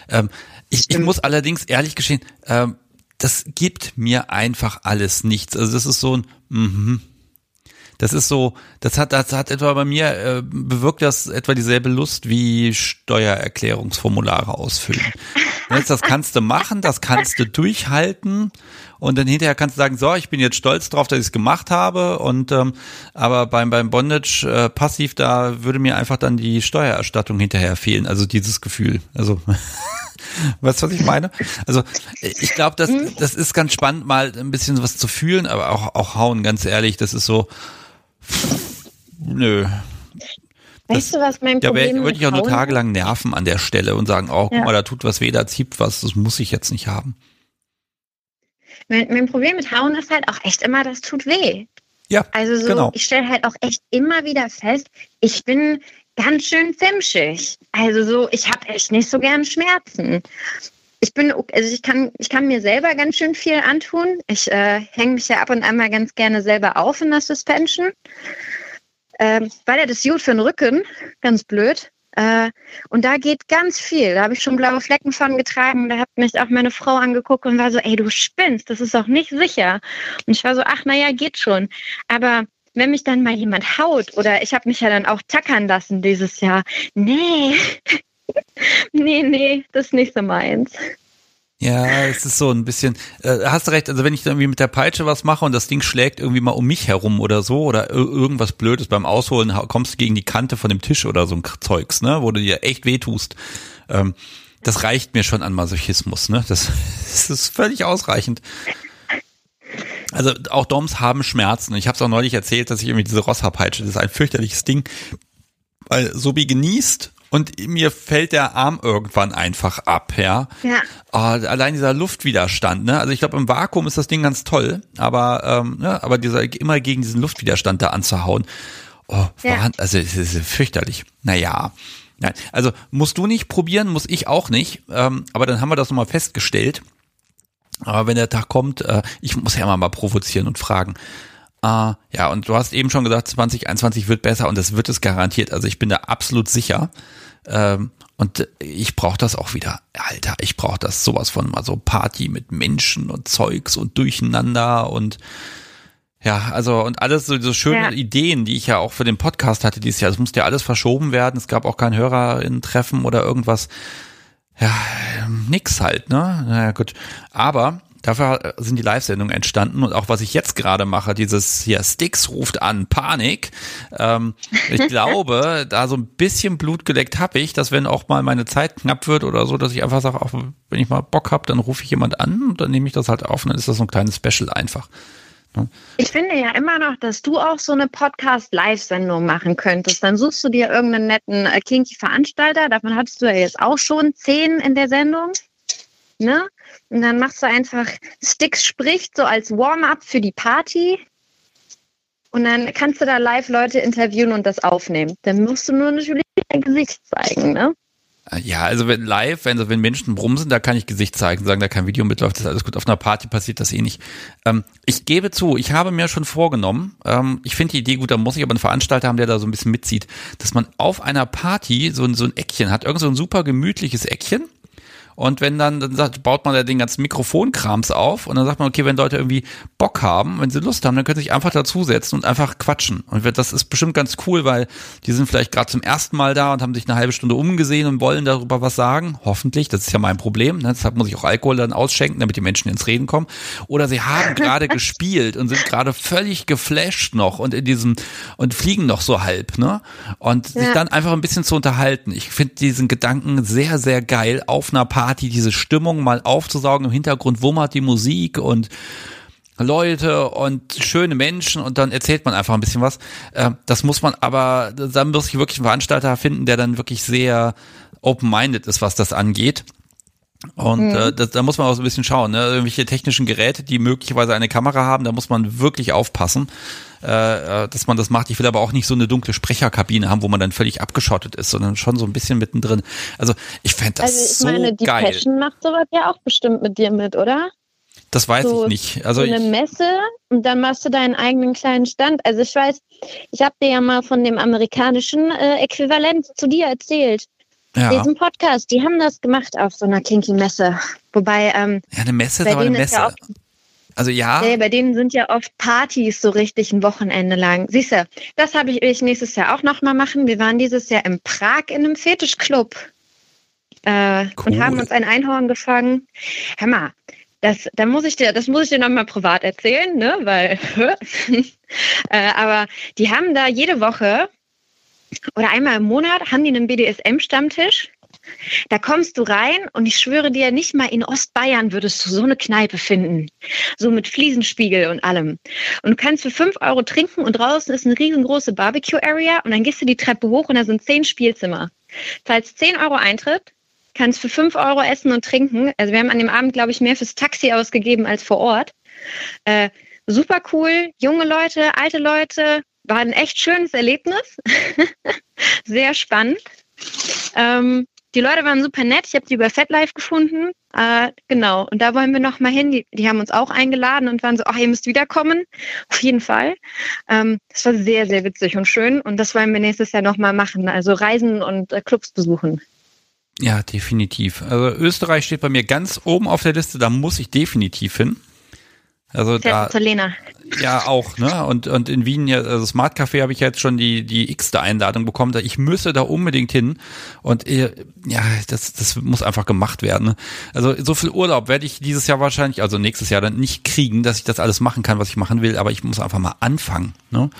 Ähm, ich, ich, muss allerdings ehrlich gestehen, ähm, das gibt mir einfach alles nichts. Also das ist so ein, mhm. Das ist so, das hat, das hat etwa bei mir äh, bewirkt das etwa dieselbe Lust wie Steuererklärungsformulare ausfüllen. Das kannst du machen, das kannst du durchhalten und dann hinterher kannst du sagen, so, ich bin jetzt stolz drauf, dass ich es gemacht habe und ähm, aber beim beim Bondage äh, passiv da würde mir einfach dann die Steuererstattung hinterher fehlen, also dieses Gefühl. Also Weißt du, was ich meine? Also ich glaube, das, mhm. das ist ganz spannend, mal ein bisschen was zu fühlen, aber auch, auch hauen, ganz ehrlich, das ist so, nö. Weißt das, du, was mein Problem Da würde ich auch nur tagelang nerven an der Stelle und sagen, oh, guck ja. mal, da tut was weh, da zieht was, das muss ich jetzt nicht haben. Mein, mein Problem mit Hauen ist halt auch echt immer, das tut weh. Ja, also so, genau. ich stelle halt auch echt immer wieder fest, ich bin ganz schön fimschig. Also so, ich habe echt nicht so gern Schmerzen. Ich bin, also ich kann, ich kann mir selber ganz schön viel antun. Ich äh, hänge mich ja ab und an mal ganz gerne selber auf in der Suspension. Ähm, weil er das gut für den Rücken, ganz blöd. Äh, und da geht ganz viel. Da habe ich schon blaue Flecken von getragen. Da hat mich auch meine Frau angeguckt und war so, ey, du spinnst, das ist auch nicht sicher. Und ich war so, ach, naja, geht schon. Aber wenn mich dann mal jemand haut oder ich habe mich ja dann auch tackern lassen dieses Jahr. Nee, nee, nee, das ist nicht so meins. Ja, es ist so ein bisschen, äh, hast du recht, also wenn ich irgendwie mit der Peitsche was mache und das Ding schlägt irgendwie mal um mich herum oder so oder irgendwas Blödes beim Ausholen, kommst du gegen die Kante von dem Tisch oder so ein Zeugs, ne, wo du dir echt wehtust. Ähm, das reicht mir schon an Masochismus, ne? Das, das ist völlig ausreichend. Also auch Doms haben Schmerzen. Ich habe es auch neulich erzählt, dass ich irgendwie diese Rosshaarpeitsche, das ist ein fürchterliches Ding, weil Sobi genießt und mir fällt der Arm irgendwann einfach ab, ja. Ja. Oh, allein dieser Luftwiderstand, ne? Also ich glaube, im Vakuum ist das Ding ganz toll, aber ähm, ne? aber dieser immer gegen diesen Luftwiderstand da anzuhauen, oh, ja. also es ist fürchterlich. Naja. Nein, also musst du nicht probieren, muss ich auch nicht. Ähm, aber dann haben wir das nochmal festgestellt. Aber wenn der Tag kommt, äh, ich muss ja immer mal provozieren und fragen. Äh, ja, und du hast eben schon gesagt, 2021 wird besser und das wird es garantiert. Also ich bin da absolut sicher. Ähm, und ich brauche das auch wieder. Alter, ich brauche das sowas von mal so Party mit Menschen und Zeugs und Durcheinander und ja, also und alles so, so schöne ja. Ideen, die ich ja auch für den Podcast hatte dieses Jahr. Es musste ja alles verschoben werden. Es gab auch kein Hörerinnen-Treffen oder irgendwas ja, nix halt, ne? Naja, gut. Aber dafür sind die Live-Sendungen entstanden und auch was ich jetzt gerade mache, dieses hier Sticks ruft an, Panik. Ähm, ich glaube, da so ein bisschen Blut geleckt habe ich, dass wenn auch mal meine Zeit knapp wird oder so, dass ich einfach sage, auch wenn ich mal Bock habe, dann rufe ich jemand an und dann nehme ich das halt auf und dann ist das so ein kleines Special einfach. Ne? Ich finde ja immer noch, dass du auch so eine Podcast-Live-Sendung machen könntest. Dann suchst du dir irgendeinen netten äh, kinky Veranstalter. Davon hattest du ja jetzt auch schon zehn in der Sendung. Ne? Und dann machst du einfach Sticks spricht so als Warm-up für die Party. Und dann kannst du da live Leute interviewen und das aufnehmen. Dann musst du nur natürlich dein Gesicht zeigen, ne? Ja, also wenn live, wenn, wenn Menschen brumsen, da kann ich Gesicht zeigen, sagen, da kein Video mitläuft, ist alles gut. Auf einer Party passiert das eh nicht. Ähm, ich gebe zu, ich habe mir schon vorgenommen, ähm, ich finde die Idee gut, da muss ich aber einen Veranstalter haben, der da so ein bisschen mitzieht, dass man auf einer Party so, ein so ein Eckchen hat, irgend so ein super gemütliches Eckchen, und wenn dann, dann sagt, baut man da den ganzen Mikrofonkrams auf und dann sagt man, okay, wenn Leute irgendwie Bock haben, wenn sie Lust haben, dann können sie sich einfach dazusetzen und einfach quatschen. Und das ist bestimmt ganz cool, weil die sind vielleicht gerade zum ersten Mal da und haben sich eine halbe Stunde umgesehen und wollen darüber was sagen. Hoffentlich, das ist ja mein Problem. Ne? Deshalb muss ich auch Alkohol dann ausschenken, damit die Menschen ins Reden kommen. Oder sie haben gerade gespielt und sind gerade völlig geflasht noch und in diesem und fliegen noch so halb, ne? Und ja. sich dann einfach ein bisschen zu unterhalten. Ich finde diesen Gedanken sehr, sehr geil auf einer Party Party, diese Stimmung mal aufzusaugen. Im Hintergrund wummert die Musik und Leute und schöne Menschen und dann erzählt man einfach ein bisschen was. Äh, das muss man aber, da muss ich wirklich einen Veranstalter finden, der dann wirklich sehr open-minded ist, was das angeht. Und mhm. äh, da, da muss man auch so ein bisschen schauen, ne? irgendwelche technischen Geräte, die möglicherweise eine Kamera haben, da muss man wirklich aufpassen, äh, äh, dass man das macht. Ich will aber auch nicht so eine dunkle Sprecherkabine haben, wo man dann völlig abgeschottet ist, sondern schon so ein bisschen mittendrin. Also ich fände das also ich so meine, die geil. Passion macht sowas ja auch bestimmt mit dir mit, oder? Das weiß so, ich nicht. Also so eine Messe und dann machst du deinen eigenen kleinen Stand. Also ich weiß, ich habe dir ja mal von dem amerikanischen äh, Äquivalent zu dir erzählt ja. diesem Podcast. Die haben das gemacht auf so einer Kinky-Messe. Wobei. Ähm, ja, eine Messe ist aber eine Messe. Ja also ja. ja. Bei denen sind ja oft Partys so richtig ein Wochenende lang. Siehst du, das habe ich, ich nächstes Jahr auch nochmal machen. Wir waren dieses Jahr in Prag in einem Fetischclub. äh, cool. und haben uns ein Einhorn gefangen. Hör mal, das, da muss ich dir, das muss ich dir nochmal privat erzählen, ne? Weil, äh, aber die haben da jede Woche oder einmal im Monat haben die einen BDSM-Stammtisch. Da kommst du rein und ich schwöre dir, nicht mal in Ostbayern würdest du so eine Kneipe finden. So mit Fliesenspiegel und allem. Und du kannst für 5 Euro trinken und draußen ist eine riesengroße Barbecue-Area und dann gehst du die Treppe hoch und da sind 10 Spielzimmer. Zahlst 10 Euro Eintritt, kannst für 5 Euro essen und trinken. Also wir haben an dem Abend, glaube ich, mehr fürs Taxi ausgegeben als vor Ort. Äh, super cool, junge Leute, alte Leute, war ein echt schönes Erlebnis. Sehr spannend. Ähm, die Leute waren super nett. Ich habe die über FetLife gefunden. Äh, genau. Und da wollen wir noch mal hin. Die, die, haben uns auch eingeladen und waren so, ach, ihr müsst wiederkommen. Auf jeden Fall. Ähm, das war sehr, sehr witzig und schön. Und das wollen wir nächstes Jahr noch mal machen. Also Reisen und äh, Clubs besuchen. Ja, definitiv. Also Österreich steht bei mir ganz oben auf der Liste. Da muss ich definitiv hin. Also da. Ja, auch, ne? Und, und in Wien, ja, also Smart Café habe ich jetzt schon die, die x-te Einladung bekommen. Da ich müsse da unbedingt hin. Und äh, ja, das, das muss einfach gemacht werden. Ne? Also so viel Urlaub werde ich dieses Jahr wahrscheinlich, also nächstes Jahr dann nicht kriegen, dass ich das alles machen kann, was ich machen will, aber ich muss einfach mal anfangen. Ne?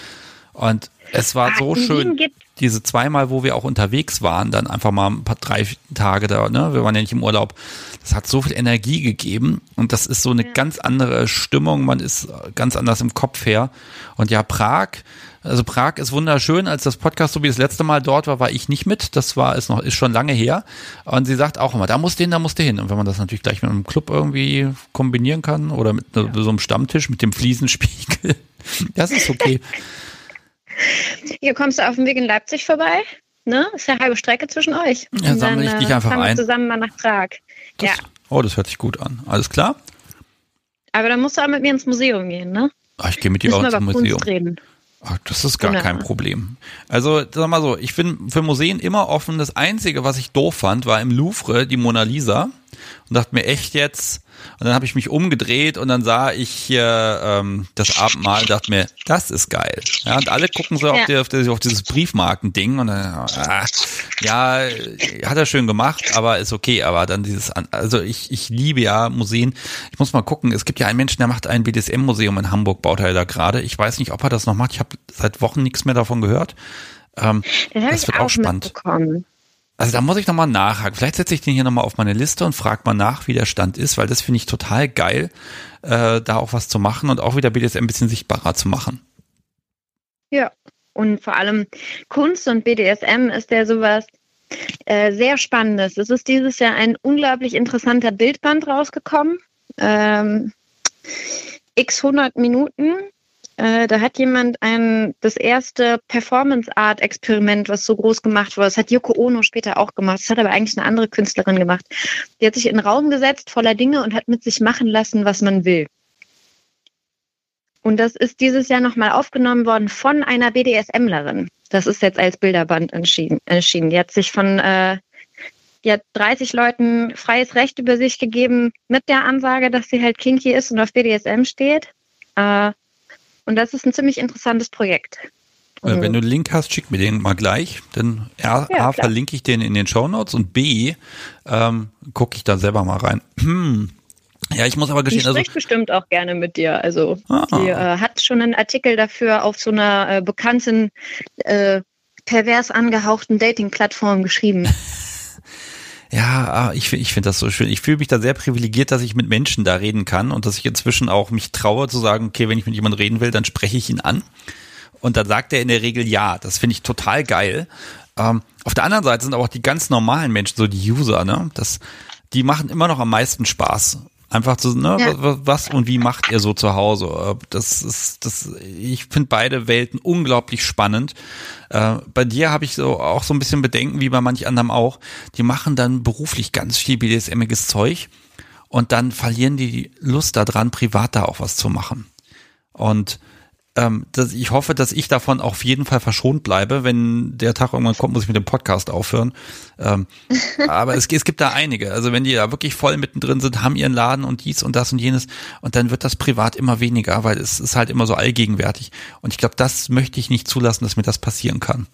Und es war ah, so schön, diese zweimal, wo wir auch unterwegs waren, dann einfach mal ein paar drei Tage da, ne? Wir waren ja nicht im Urlaub. Das hat so viel Energie gegeben und das ist so eine ja. ganz andere Stimmung. Man ist ganz anders im Kopf her. Und ja, Prag, also Prag ist wunderschön. Als das Podcast so wie das letzte Mal dort war, war ich nicht mit. Das war ist noch ist schon lange her. Und sie sagt auch immer, da musst du hin, da musst du hin. Und wenn man das natürlich gleich mit einem Club irgendwie kombinieren kann oder mit ja. so einem Stammtisch mit dem Fliesenspiegel, das ist okay. Hier kommst du auf dem Weg in Leipzig vorbei. Ne? Ist ja halbe Strecke zwischen euch. Ja, sammle ich dich einfach fahren ein. Wir zusammen mal nach Prag. Das, ja. Oh, das hört sich gut an. Alles klar? Aber dann musst du auch mit mir ins Museum gehen, ne? Ach, ich gehe mit dir auch ins Museum. Reden. Ach, das ist gar genau. kein Problem. Also, sag mal so, ich bin für Museen immer offen. Das Einzige, was ich doof fand, war im Louvre die Mona Lisa. Und dachte mir echt jetzt, und dann habe ich mich umgedreht und dann sah ich hier ähm, das Abendmahl und dachte mir, das ist geil. Ja, und alle gucken so ja. auf, die, auf, die, auf, dieses Briefmarkending und dann, ah, ja, hat er schön gemacht, aber ist okay. Aber dann dieses, also ich, ich liebe ja Museen. Ich muss mal gucken, es gibt ja einen Menschen, der macht ein BDSM-Museum in Hamburg, baut er da gerade. Ich weiß nicht, ob er das noch macht. Ich habe seit Wochen nichts mehr davon gehört. Ähm, das wird auch, auch spannend. Also da muss ich nochmal nachhaken. Vielleicht setze ich den hier nochmal auf meine Liste und frage mal nach, wie der Stand ist, weil das finde ich total geil, äh, da auch was zu machen und auch wieder BDSM ein bisschen sichtbarer zu machen. Ja, und vor allem Kunst und BDSM ist ja sowas äh, sehr Spannendes. Es ist dieses Jahr ein unglaublich interessanter Bildband rausgekommen. Ähm, x 100 Minuten äh, da hat jemand ein, das erste Performance-Art-Experiment, was so groß gemacht wurde, das hat Yoko Ono später auch gemacht. Das hat aber eigentlich eine andere Künstlerin gemacht. Die hat sich in einen Raum gesetzt voller Dinge und hat mit sich machen lassen, was man will. Und das ist dieses Jahr nochmal aufgenommen worden von einer BDSMlerin. Das ist jetzt als Bilderband entschieden. erschienen. Die hat sich von äh, die hat 30 Leuten freies Recht über sich gegeben mit der Ansage, dass sie halt kinky ist und auf BDSM steht. Äh, und das ist ein ziemlich interessantes Projekt. Also wenn du einen Link hast, schick mir den mal gleich. Denn A, ja, A verlinke ich den in den Show Notes und B ähm, gucke ich da selber mal rein. Hm. Ja, ich muss aber gestehen, die also spricht also, bestimmt auch gerne mit dir. Also ah. die äh, hat schon einen Artikel dafür auf so einer äh, bekannten äh, pervers angehauchten Dating-Plattform geschrieben. Ja, ah, ich, ich finde das so schön. Ich fühle mich da sehr privilegiert, dass ich mit Menschen da reden kann und dass ich inzwischen auch mich traue zu sagen, okay, wenn ich mit jemandem reden will, dann spreche ich ihn an. Und dann sagt er in der Regel ja. Das finde ich total geil. Ähm, auf der anderen Seite sind aber auch die ganz normalen Menschen, so die User, ne? Das, die machen immer noch am meisten Spaß. Einfach zu, ne, ja. was und wie macht ihr so zu Hause? Das ist, das, ich finde beide Welten unglaublich spannend. Äh, bei dir habe ich so auch so ein bisschen Bedenken, wie bei manch anderem auch. Die machen dann beruflich ganz viel BDSMiges Zeug und dann verlieren die Lust daran, privat da auch was zu machen. Und ähm, dass ich hoffe, dass ich davon auf jeden Fall verschont bleibe. Wenn der Tag irgendwann kommt, muss ich mit dem Podcast aufhören. Ähm, aber es, es gibt da einige. Also wenn die da wirklich voll mittendrin sind, haben ihren Laden und dies und das und jenes und dann wird das privat immer weniger, weil es ist halt immer so allgegenwärtig. Und ich glaube, das möchte ich nicht zulassen, dass mir das passieren kann.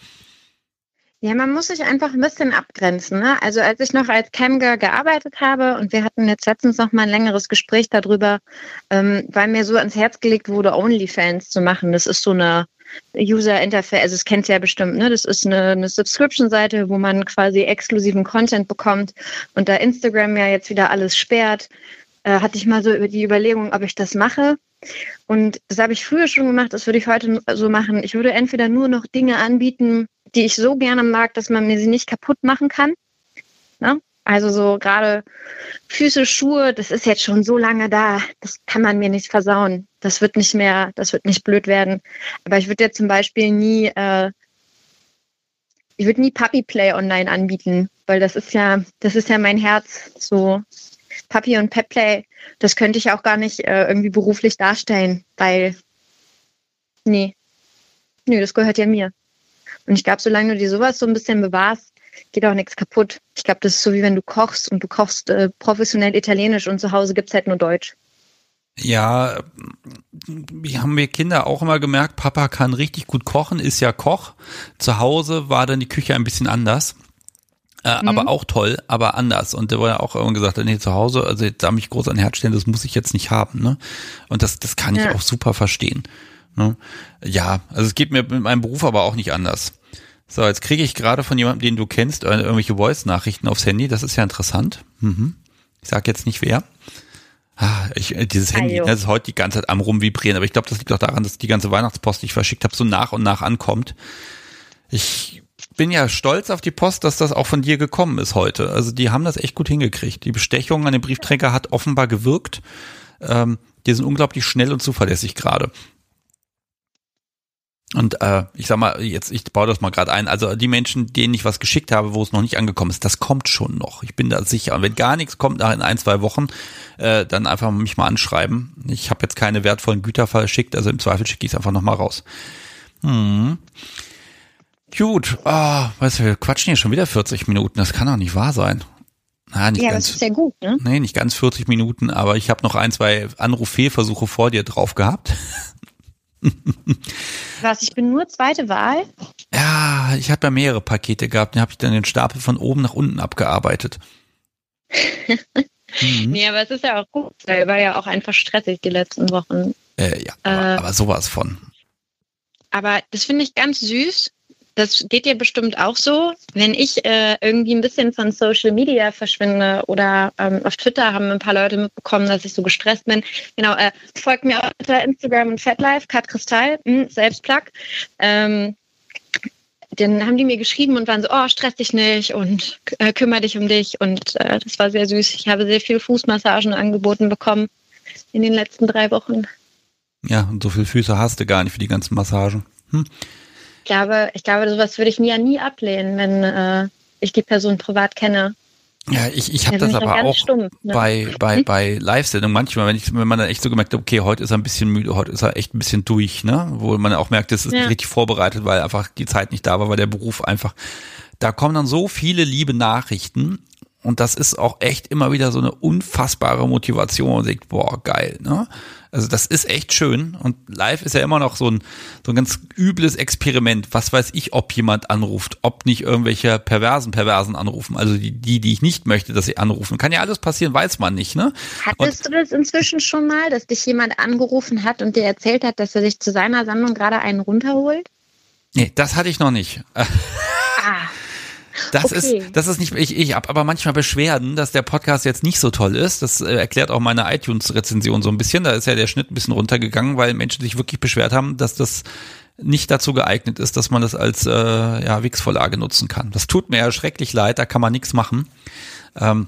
Ja, man muss sich einfach ein bisschen abgrenzen. Ne? Also als ich noch als Camgirl gearbeitet habe und wir hatten jetzt letztens noch mal ein längeres Gespräch darüber, ähm, weil mir so ans Herz gelegt wurde, OnlyFans zu machen. Das ist so eine User Interface, also das kennt ihr ja bestimmt, ne? Das ist eine, eine Subscription-Seite, wo man quasi exklusiven Content bekommt und da Instagram ja jetzt wieder alles sperrt, äh, hatte ich mal so über die Überlegung, ob ich das mache. Und das habe ich früher schon gemacht, das würde ich heute so machen. Ich würde entweder nur noch Dinge anbieten, die ich so gerne mag, dass man mir sie nicht kaputt machen kann. Ne? Also so gerade Füße, Schuhe, das ist jetzt schon so lange da, das kann man mir nicht versauen. Das wird nicht mehr, das wird nicht blöd werden. Aber ich würde jetzt zum Beispiel nie, äh, ich würde nie Puppy Play online anbieten, weil das ist ja, das ist ja mein Herz. So Puppy und Pet Play, das könnte ich auch gar nicht äh, irgendwie beruflich darstellen, weil nee, nee, das gehört ja mir. Und ich glaube, solange du dir sowas so ein bisschen bewahrst, geht auch nichts kaputt. Ich glaube, das ist so wie wenn du kochst und du kochst äh, professionell Italienisch und zu Hause gibt es halt nur Deutsch. Ja, wie haben wir Kinder auch immer gemerkt, Papa kann richtig gut kochen, ist ja Koch. Zu Hause war dann die Küche ein bisschen anders. Äh, mhm. Aber auch toll, aber anders. Und der war ja auch irgendwann gesagt, nee, zu Hause, also jetzt da mich groß an Herz stellen, das muss ich jetzt nicht haben. Ne? Und das, das kann ich ja. auch super verstehen. Ne? Ja, also es geht mir mit meinem Beruf aber auch nicht anders. So, jetzt kriege ich gerade von jemandem, den du kennst, äh, irgendwelche Voice-Nachrichten aufs Handy. Das ist ja interessant. Mhm. Ich sag jetzt nicht wer. Ah, ich, äh, dieses Handy, ne, das ist heute die ganze Zeit am rumvibrieren, aber ich glaube, das liegt auch daran, dass die ganze Weihnachtspost, die ich verschickt habe, so nach und nach ankommt. Ich bin ja stolz auf die Post, dass das auch von dir gekommen ist heute. Also die haben das echt gut hingekriegt. Die Bestechung an den Briefträger hat offenbar gewirkt. Ähm, die sind unglaublich schnell und zuverlässig gerade. Und äh, ich sag mal, jetzt, ich baue das mal gerade ein. Also die Menschen, denen ich was geschickt habe, wo es noch nicht angekommen ist, das kommt schon noch. Ich bin da sicher. Und wenn gar nichts kommt nach in ein, zwei Wochen, äh, dann einfach mich mal anschreiben. Ich habe jetzt keine wertvollen Güter verschickt, also im Zweifel schicke ich es einfach nochmal raus. Hm. Gut, ah, weißt du, wir quatschen hier schon wieder 40 Minuten. Das kann doch nicht wahr sein. Na, nicht ja, ganz, das ist ja gut, ne? Nee, nicht ganz 40 Minuten, aber ich habe noch ein, zwei Anruffehlversuche vor dir drauf gehabt. Was, ich bin nur zweite Wahl? Ja, ich habe ja mehrere Pakete gehabt, den habe ich dann den Stapel von oben nach unten abgearbeitet. mhm. Nee, aber es ist ja auch gut, weil war ja auch einfach stressig die letzten Wochen. Äh, ja, aber, äh, aber sowas von. Aber das finde ich ganz süß, das geht dir bestimmt auch so. Wenn ich äh, irgendwie ein bisschen von Social Media verschwinde oder ähm, auf Twitter haben ein paar Leute mitbekommen, dass ich so gestresst bin. Genau, äh, folgt mir auf Twitter, Instagram und FatLife, Kat Kristall, mh, hm, Selbstplug. Ähm, dann haben die mir geschrieben und waren so, oh, stress dich nicht und äh, kümmere dich um dich. Und äh, das war sehr süß. Ich habe sehr viel Fußmassagen angeboten bekommen in den letzten drei Wochen. Ja, und so viele Füße hast du gar nicht für die ganzen Massagen. Hm. Ich glaube, ich glaube, sowas würde ich mir ja nie ablehnen, wenn äh, ich die Person privat kenne. Ja, ich, ich habe das aber auch stumpf, ne? bei, bei, hm? bei Live-Sendungen manchmal, wenn ich, wenn man dann echt so gemerkt hat, okay, heute ist er ein bisschen müde, heute ist er echt ein bisschen durch, ne? Wo man auch merkt, das ist ja. nicht richtig vorbereitet, weil einfach die Zeit nicht da war, weil der Beruf einfach, da kommen dann so viele liebe Nachrichten und das ist auch echt immer wieder so eine unfassbare Motivation und denkt, boah, geil, ne? Also das ist echt schön und live ist ja immer noch so ein, so ein ganz übles Experiment. Was weiß ich, ob jemand anruft, ob nicht irgendwelche perversen Perversen anrufen. Also die, die, die ich nicht möchte, dass sie anrufen. Kann ja alles passieren, weiß man nicht, ne? Hattest und, du das inzwischen schon mal, dass dich jemand angerufen hat und dir erzählt hat, dass er sich zu seiner Sammlung gerade einen runterholt? Nee, das hatte ich noch nicht. Ah. Das okay. ist, das ist nicht, ich, ich habe aber manchmal Beschwerden, dass der Podcast jetzt nicht so toll ist. Das äh, erklärt auch meine iTunes-Rezension so ein bisschen. Da ist ja der Schnitt ein bisschen runtergegangen, weil Menschen sich wirklich beschwert haben, dass das nicht dazu geeignet ist, dass man das als äh, ja, Wix-Vorlage nutzen kann. Das tut mir ja schrecklich leid, da kann man nichts machen. Ähm,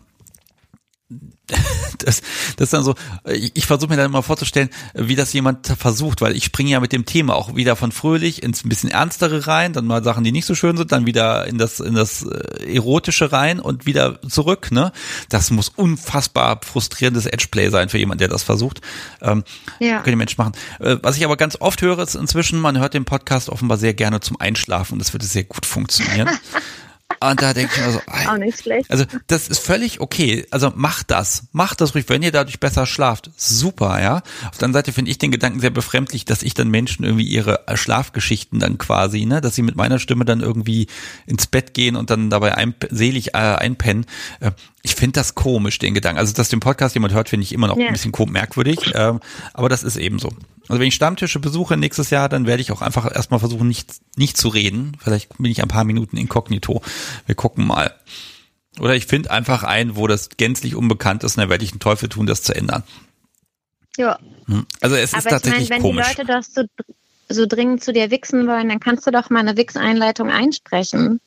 das, das ist dann so, ich, ich versuche mir dann immer vorzustellen, wie das jemand versucht, weil ich springe ja mit dem Thema auch wieder von fröhlich ins ein bisschen ernstere rein, dann mal Sachen, die nicht so schön sind, dann wieder in das in das äh, erotische rein und wieder zurück, ne? Das muss unfassbar frustrierendes Edgeplay sein für jemand, der das versucht. Ähm, ja. Können die Menschen machen. Äh, was ich aber ganz oft höre, ist inzwischen, man hört den Podcast offenbar sehr gerne zum Einschlafen und das würde sehr gut funktionieren. Und da denke ich mir so, Auch nicht schlecht. also das ist völlig okay. Also macht das, macht das ruhig, wenn ihr dadurch besser schlaft. Super, ja. Auf der anderen Seite finde ich den Gedanken sehr befremdlich, dass ich dann Menschen irgendwie ihre Schlafgeschichten dann quasi, ne, dass sie mit meiner Stimme dann irgendwie ins Bett gehen und dann dabei ein, selig äh, einpennen. Äh, ich finde das komisch, den Gedanken. Also, dass den Podcast jemand hört, finde ich immer noch Ja. ein bisschen merkwürdig. Ähm, aber das ist eben so. Also wenn ich Stammtische besuche nächstes Jahr, dann werde ich auch einfach erstmal versuchen, nicht, nicht zu reden. Vielleicht bin ich ein paar Minuten inkognito. Wir gucken mal. Oder ich finde einfach ein, wo das gänzlich unbekannt ist, und dann werde ich einen Teufel tun, das zu ändern. Ja. Hm. Also es ist Aber ich tatsächlich wenn komisch. die Leute das so, so dringend zu dir wichsen wollen, dann kannst du doch mal eine Wix-Einleitung einsprechen.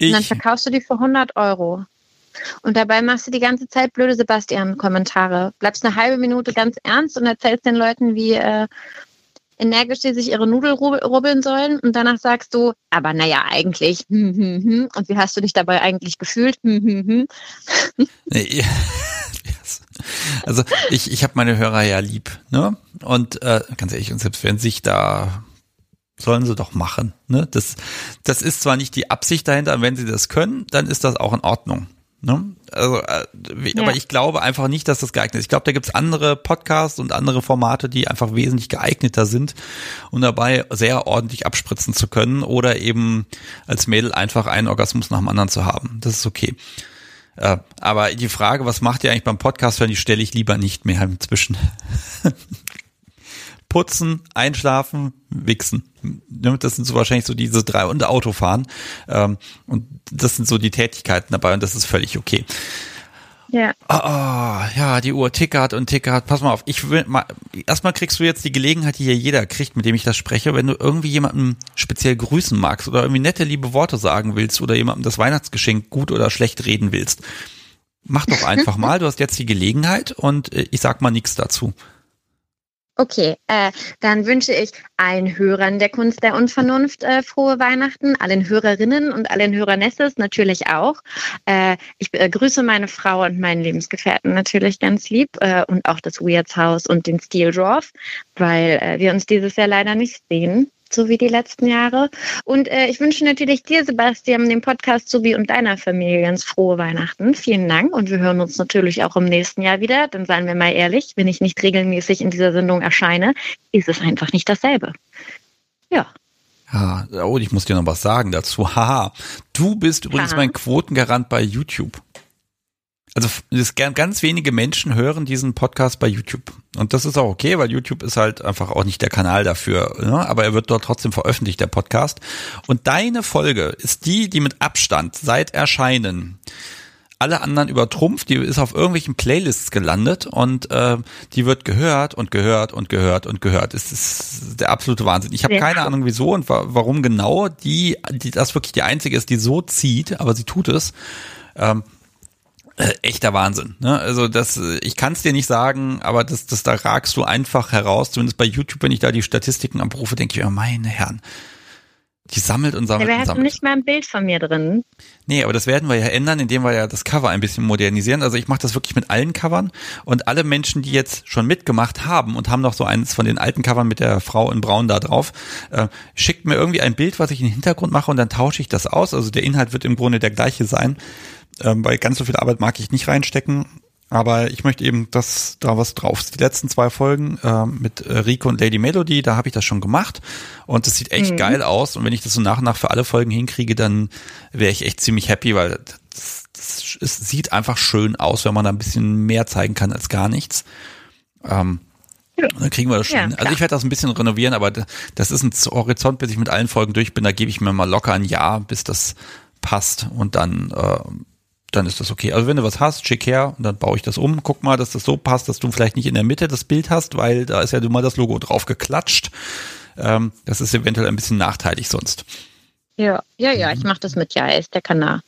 Und dann ich, verkaufst du die für 100 Euro. Und dabei machst du die ganze Zeit blöde Sebastian-Kommentare. Bleibst eine halbe Minute ganz ernst und erzählst den Leuten, wie äh, energisch sie sich ihre Nudel rub- rubbeln sollen. Und danach sagst du, aber naja, eigentlich. Hm, hm, hm. Und wie hast du dich dabei eigentlich gefühlt? Hm, hm, hm. yes. also ich, ich habe meine Hörer ja lieb, ne? Und äh, ganz ehrlich, und selbst wenn sich da sollen sie doch machen. Ne? Das, das ist zwar nicht die Absicht dahinter, wenn sie das können, dann ist das auch in Ordnung. Ne? Also, äh, Ja. aber ich glaube einfach nicht, dass das geeignet ist. Ich glaube, da gibt's andere Podcasts und andere Formate, die einfach wesentlich geeigneter sind und dabei sehr ordentlich abspritzen zu können oder eben als Mädel einfach einen Orgasmus nach dem anderen zu haben. Das ist okay. Äh, aber die Frage, was macht ihr eigentlich beim Podcast hören, die stelle ich lieber nicht mehr inzwischen. Putzen, einschlafen, wichsen. Das sind so wahrscheinlich so diese drei und Autofahren. Ähm, Und das sind so die Tätigkeiten dabei und das ist völlig okay. Ja. Ah, ah, ja, die Uhr tickert und tickert. Pass mal auf, ich will mal, erstmal kriegst du jetzt die Gelegenheit, die hier jeder kriegt, mit dem ich das spreche, wenn du irgendwie jemanden speziell grüßen magst oder irgendwie nette, liebe Worte sagen willst oder jemandem das Weihnachtsgeschenk gut oder schlecht reden willst. Mach doch einfach mal, du hast jetzt die Gelegenheit und äh, ich sag mal nichts dazu. Okay, äh, dann wünsche ich allen Hörern der Kunst der Unvernunft äh, frohe Weihnachten, allen Hörerinnen und allen Hörernesses natürlich auch. Äh, ich äh, grüße meine Frau und meinen Lebensgefährten natürlich ganz lieb äh, und auch das Weirds House und den Steel Dwarf, weil äh, wir uns dieses Jahr leider nicht sehen, so wie die letzten Jahre. Und äh, ich wünsche natürlich dir, Sebastian, dem Podcast sowie und deiner Familie ganz frohe Weihnachten. Vielen Dank und wir hören uns natürlich auch im nächsten Jahr wieder. Dann seien wir mal ehrlich, wenn ich nicht regelmäßig in dieser Sendung erscheine, ist es einfach nicht dasselbe. Ja. Ja, oh, ich muss dir noch was sagen dazu. Haha, du bist übrigens Aha. mein Quotengarant bei YouTube. Also es, ganz wenige Menschen hören diesen Podcast bei YouTube. Und das ist auch okay, weil YouTube ist halt einfach auch nicht der Kanal dafür. Ne? Aber er wird dort trotzdem veröffentlicht, der Podcast. Und deine Folge ist die, die mit Abstand seit Erscheinen alle anderen übertrumpft, die ist auf irgendwelchen Playlists gelandet und äh, die wird gehört und gehört und gehört und gehört. Es ist der absolute Wahnsinn. Ich habe Ja. keine Ahnung wieso und wa warum genau die, die das wirklich die einzige ist, die so zieht, aber sie tut es. Ähm, äh, echter Wahnsinn. Ne? Also das, ich kann es dir nicht sagen, aber das, das da ragst du einfach heraus. Zumindest bei YouTube, wenn ich da die Statistiken abrufe, denke ich mir, meine Herren, die sammelt und sammelt Dabei und hast du sammelt. nicht mal ein Bild von mir drin. Nee, aber das werden wir ja ändern, indem wir ja das Cover ein bisschen modernisieren. Also ich mache das wirklich mit allen Covern und alle Menschen, die jetzt schon mitgemacht haben und haben noch so eines von den alten Covern mit der Frau in Braun da drauf, äh, schickt mir irgendwie ein Bild, was ich in den Hintergrund mache und dann tausche ich das aus. Also der Inhalt wird im Grunde der gleiche sein, ähm, weil ganz so viel Arbeit mag ich nicht reinstecken. Aber ich möchte eben, dass da was drauf ist. Die letzten zwei Folgen ähm, mit äh, Rico und Lady Melody, da habe ich das schon gemacht. Und das sieht echt Mhm. geil aus. Und wenn ich das so nach und nach für alle Folgen hinkriege, dann wäre ich echt ziemlich happy, weil das, das, es sieht einfach schön aus, wenn man da ein bisschen mehr zeigen kann als gar nichts. Ähm, Ja. Dann kriegen wir das schon. Ja, also ich werde das ein bisschen renovieren, aber das ist ein Horizont, bis ich mit allen Folgen durch bin. Da gebe ich mir mal locker ein Jahr, bis das passt und dann äh, dann ist das okay. Also wenn du was hast, schick her und dann baue ich das um. Guck mal, dass das so passt, dass du vielleicht nicht in der Mitte das Bild hast, weil da ist ja du mal das Logo drauf geklatscht. Ähm, das ist eventuell ein bisschen nachteilig sonst. Ja, ja, ja, ich mache das mit Ja, ist der Kanal.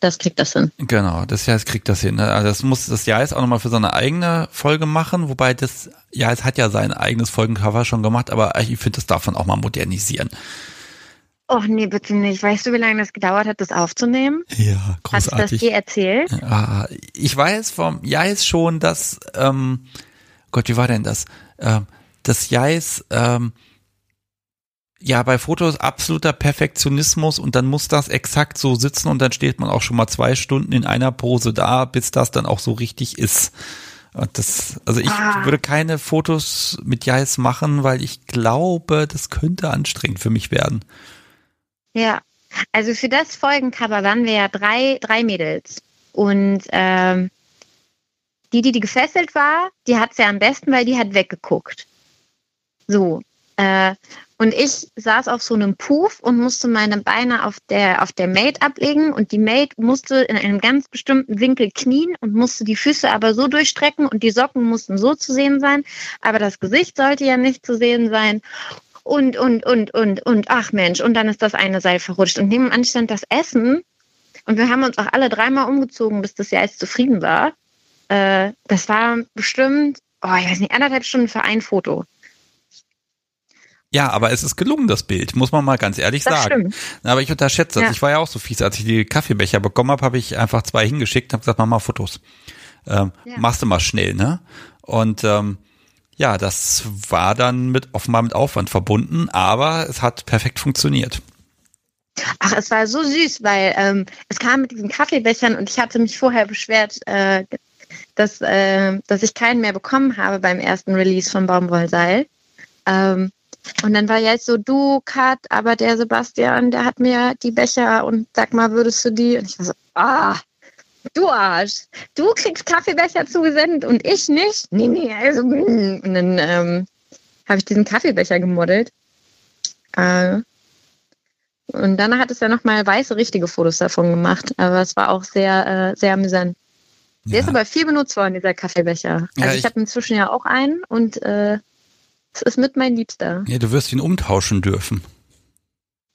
Das kriegt das hin. Genau, das Jahr kriegt das hin. ne? Also das muss das Jahr auch nochmal für seine eigene Folge machen, wobei das Jahr hat ja sein eigenes Folgencover schon gemacht, aber ich finde, das darf man auch mal modernisieren. Oh nee, bitte nicht. Weißt du, wie lange das gedauert hat, das aufzunehmen? Ja, Hast du das großartig. dir erzählt? Ah, ich weiß vom Jais schon, dass, ähm, Gott, wie war denn das? Ähm, das Jais, ähm, ja, bei Fotos absoluter Perfektionismus und dann muss das exakt so sitzen und dann steht man auch schon mal zwei Stunden in einer Pose da, bis das dann auch so richtig ist. Und das, also ich ah. würde keine Fotos mit Jais machen, weil ich glaube, das könnte anstrengend für mich werden. Ja, also für das Folgencover waren wir ja drei, drei Mädels. Und ähm, die, die, die gefesselt war, die hat es ja am besten, weil die hat weggeguckt. So. Äh, und ich saß auf so einem Puff und musste meine Beine auf der, auf der Maid ablegen und die Maid musste in einem ganz bestimmten Winkel knien und musste die Füße aber so durchstrecken und die Socken mussten so zu sehen sein, aber das Gesicht sollte ja nicht zu sehen sein. Und, und, und, und, und, ach Mensch, und dann ist das eine Seil verrutscht. Und nebenan stand das Essen und wir haben uns auch alle dreimal umgezogen, bis das Jahr jetzt zufrieden war. Äh, das war bestimmt, oh, ich weiß nicht, anderthalb Stunden für ein Foto. Ja, aber es ist gelungen, das Bild, muss man mal ganz ehrlich das sagen. Stimmt. Aber ich unterschätze das. Ja. Ich war ja auch so fies, als ich die Kaffeebecher bekommen habe, habe ich einfach zwei hingeschickt und habe gesagt, mach mal Fotos. Ähm, ja. Machst du mal schnell, ne? Und ähm, ja, das war dann mit offenbar mit Aufwand verbunden, aber es hat perfekt funktioniert. Ach, es war so süß, weil ähm, es kam mit diesen Kaffeebechern und ich hatte mich vorher beschwert, äh, dass, äh, dass ich keinen mehr bekommen habe beim ersten Release von Baumwollseil. Ähm, und dann war jetzt so, du, Kat, aber der Sebastian, der hat mir die Becher und sag mal, würdest du die? Und ich war so, ah, du Arsch, du kriegst Kaffeebecher zugesendet und ich nicht? Nee, nee, also, mm. und dann ähm, habe ich diesen Kaffeebecher gemodelt. Äh, und dann hat es ja nochmal weiße, richtige Fotos davon gemacht. Aber es war auch sehr, äh, sehr amüsant. Der ja. ist aber viel benutzt worden, dieser Kaffeebecher. Also ja, ich, ich habe inzwischen ja auch einen und äh, das ist mit mein Liebster. Ja, du wirst ihn umtauschen dürfen.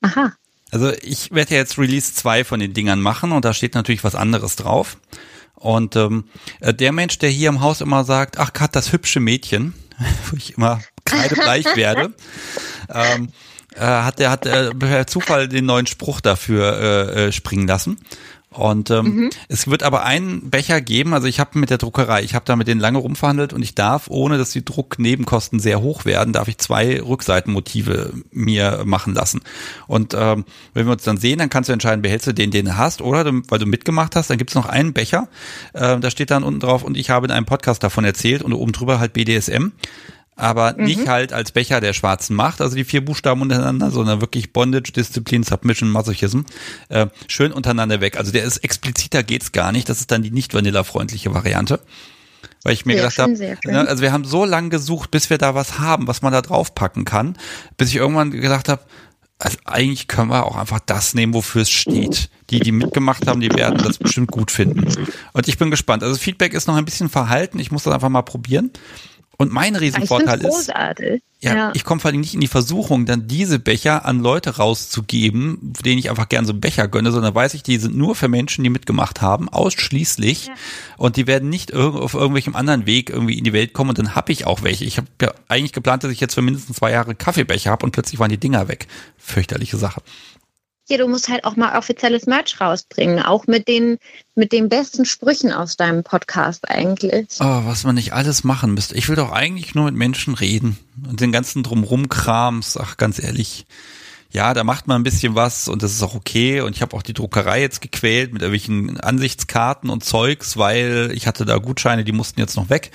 Aha. Also ich werde ja jetzt Release 2 von den Dingern machen und da steht natürlich was anderes drauf. Und ähm, äh, der Mensch, der hier im Haus immer sagt, ach Kat, das hübsche Mädchen, wo ich immer kreidebleich werde, ähm, äh, hat der hat äh, per Zufall den neuen Spruch dafür äh, äh, springen lassen. Und ähm, mhm. es wird aber einen Becher geben, also ich habe mit der Druckerei, ich habe da mit denen lange rumverhandelt und ich darf, ohne dass die Drucknebenkosten sehr hoch werden, darf ich zwei Rückseitenmotive mir machen lassen. Und ähm, wenn wir uns dann sehen, dann kannst du entscheiden, behältst du den, den du hast, oder weil du mitgemacht hast, dann gibt's noch einen Becher, äh, da steht dann unten drauf und ich habe in einem Podcast davon erzählt und oben drüber halt BDSM aber mhm. nicht halt als Becher der schwarzen Macht, also die vier Buchstaben untereinander, sondern wirklich Bondage, Disziplin, Submission, Masochism, äh, schön untereinander weg. Also der ist expliziter geht's gar nicht. Das ist dann die nicht vanilla-freundliche Variante. Weil ich mir sehr gedacht habe, ne, also wir haben so lange gesucht, bis wir da was haben, was man da draufpacken kann, bis ich irgendwann gedacht habe, also eigentlich können wir auch einfach das nehmen, wofür es steht. Die, die mitgemacht haben, die werden das bestimmt gut finden. Und ich bin gespannt. Also Feedback ist noch ein bisschen verhalten. Ich muss das einfach mal probieren. Und mein Riesenvorteil ist, ja, ja, ich komme vor allem nicht in die Versuchung, dann diese Becher an Leute rauszugeben, denen ich einfach gern so einen Becher gönne, sondern weiß ich, die sind nur für Menschen, die mitgemacht haben, ausschließlich. Ja. Und die werden nicht auf irgendwelchem anderen Weg irgendwie in die Welt kommen und dann habe ich auch welche. Ich habe ja eigentlich geplant, dass ich jetzt für mindestens zwei Jahre Kaffeebecher habe und plötzlich waren die Dinger weg. Fürchterliche Sache. Ja, du musst halt auch mal offizielles Merch rausbringen, auch mit den, mit den besten Sprüchen aus deinem Podcast eigentlich. Oh, was man nicht alles machen müsste. Ich will doch eigentlich nur mit Menschen reden und den ganzen Drumrum-Krams, ach ganz ehrlich. Ja, da macht man ein bisschen was und das ist auch okay. Und ich habe auch die Druckerei jetzt gequält mit irgendwelchen Ansichtskarten und Zeugs, weil ich hatte da Gutscheine, die mussten jetzt noch weg.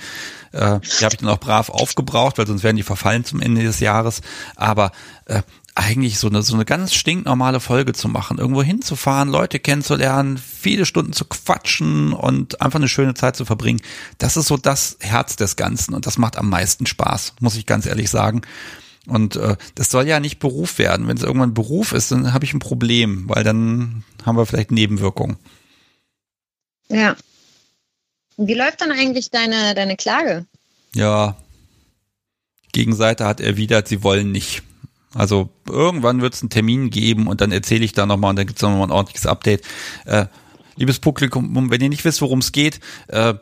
Äh, die habe ich dann auch brav aufgebraucht, weil sonst wären die verfallen zum Ende des Jahres. Aber äh, eigentlich so eine, so eine ganz stinknormale Folge zu machen, irgendwo hinzufahren, Leute kennenzulernen, viele Stunden zu quatschen und einfach eine schöne Zeit zu verbringen. Das ist so das Herz des Ganzen und das macht am meisten Spaß, muss ich ganz ehrlich sagen. Und äh, das soll ja nicht Beruf werden. Wenn es irgendwann Beruf ist, dann habe ich ein Problem, weil dann haben wir vielleicht Nebenwirkungen. Ja. Wie läuft dann eigentlich deine, deine Klage? Ja. Gegenseite hat erwidert, sie wollen nicht. Also irgendwann wird es einen Termin geben und dann erzähle ich da nochmal und dann gibt es nochmal ein ordentliches Update. Äh, liebes Publikum, wenn ihr nicht wisst, worum es geht, äh,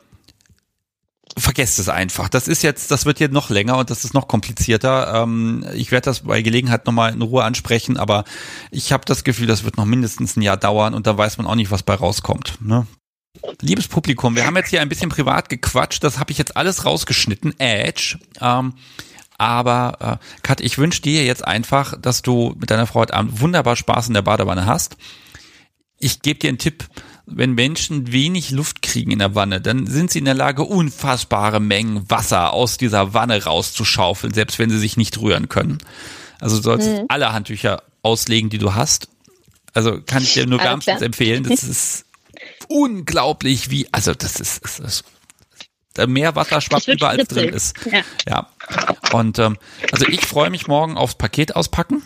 vergesst es einfach. Das ist jetzt, das wird jetzt noch länger und das ist noch komplizierter. Ähm, ich werde das bei Gelegenheit nochmal in Ruhe ansprechen, aber ich habe das Gefühl, das wird noch mindestens ein Jahr dauern und da weiß man auch nicht, was bei rauskommt. Ne? Liebes Publikum, wir haben jetzt hier ein bisschen privat gequatscht, das habe ich jetzt alles rausgeschnitten. Edge. Ähm, Aber äh, Kat, ich wünsche dir jetzt einfach, dass du mit deiner Frau heute Abend wunderbar Spaß in der Badewanne hast. Ich gebe dir einen Tipp, wenn Menschen wenig Luft kriegen in der Wanne, dann sind sie in der Lage, unfassbare Mengen Wasser aus dieser Wanne rauszuschaufeln, selbst wenn sie sich nicht rühren können. Also du sollst mhm. alle Handtücher auslegen, die du hast. Also kann ich dir nur wärmstens empfehlen. Das ist unglaublich, wie, also das ist, das ist mehr Wasser schwappt überall drin ist. Ja. ja. Und ähm, also ich freue mich morgen aufs Paket auspacken.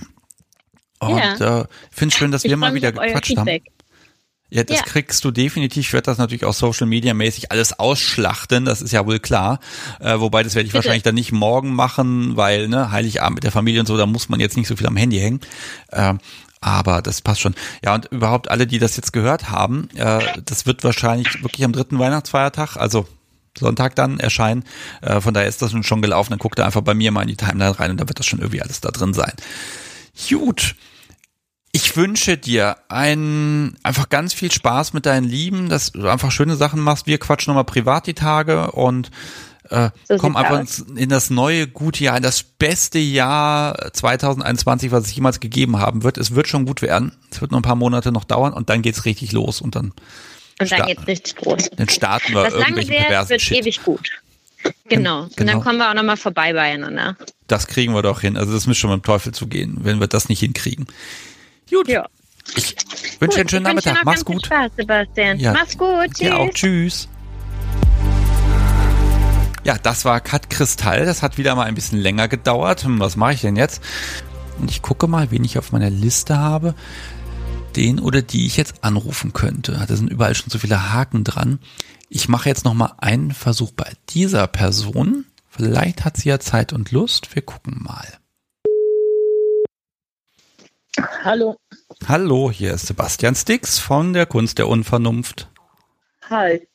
Und ja. äh, finde es schön, dass ich wir mal wieder gequatscht haben. Ja, das ja. kriegst du definitiv. Ich werde das natürlich auch Social Media mäßig alles ausschlachten, das ist ja wohl klar. Äh, wobei, das werde ich Bitte. wahrscheinlich dann nicht morgen machen, weil, ne, Heiligabend mit der Familie und so, da muss man jetzt nicht so viel am Handy hängen. Äh, aber das passt schon. Ja, und überhaupt alle, die das jetzt gehört haben, äh, das wird wahrscheinlich wirklich am dritten Weihnachtsfeiertag, also Sonntag dann erscheinen. Äh, von daher ist das schon gelaufen. Dann guckt er einfach bei mir mal in die Timeline rein und da wird das schon irgendwie alles da drin sein. Gut. Ich wünsche dir ein, einfach ganz viel Spaß mit deinen Lieben, dass du einfach schöne Sachen machst. Wir quatschen nochmal privat die Tage und äh, so komm einfach aus. in das neue gute Jahr, in das beste Jahr 2021, was es jemals gegeben haben wird. Es wird schon gut werden. Es wird noch ein paar Monate noch dauern und dann geht's richtig los und dann und dann geht's richtig groß. Dann starten wir Was irgendwelchen währt, wird Shit. ewig gut. Genau. Und dann genau. kommen wir auch nochmal vorbei beieinander. Das kriegen wir doch hin. Also das müsste schon mit dem Teufel zugehen, wenn wir das nicht hinkriegen. Gut. Ja. Ich wünsche dir einen schönen Nachmittag. Mach's gut. Spaß, Sebastian. Ja. Mach's gut. Tschüss. Ja, auch tschüss. Ja, das war Kat Kristall. Das hat wieder mal ein bisschen länger gedauert. Hm, was mache ich denn jetzt? Und ich gucke mal, wen ich auf meiner Liste habe. Den oder die ich jetzt anrufen könnte. Da sind überall schon so viele Haken dran. Ich mache jetzt noch mal einen Versuch bei dieser Person. Vielleicht hat sie ja Zeit und Lust. Wir gucken mal. Hallo. Hallo, hier ist Sebastian Stix von der Kunst der Unvernunft. Hi.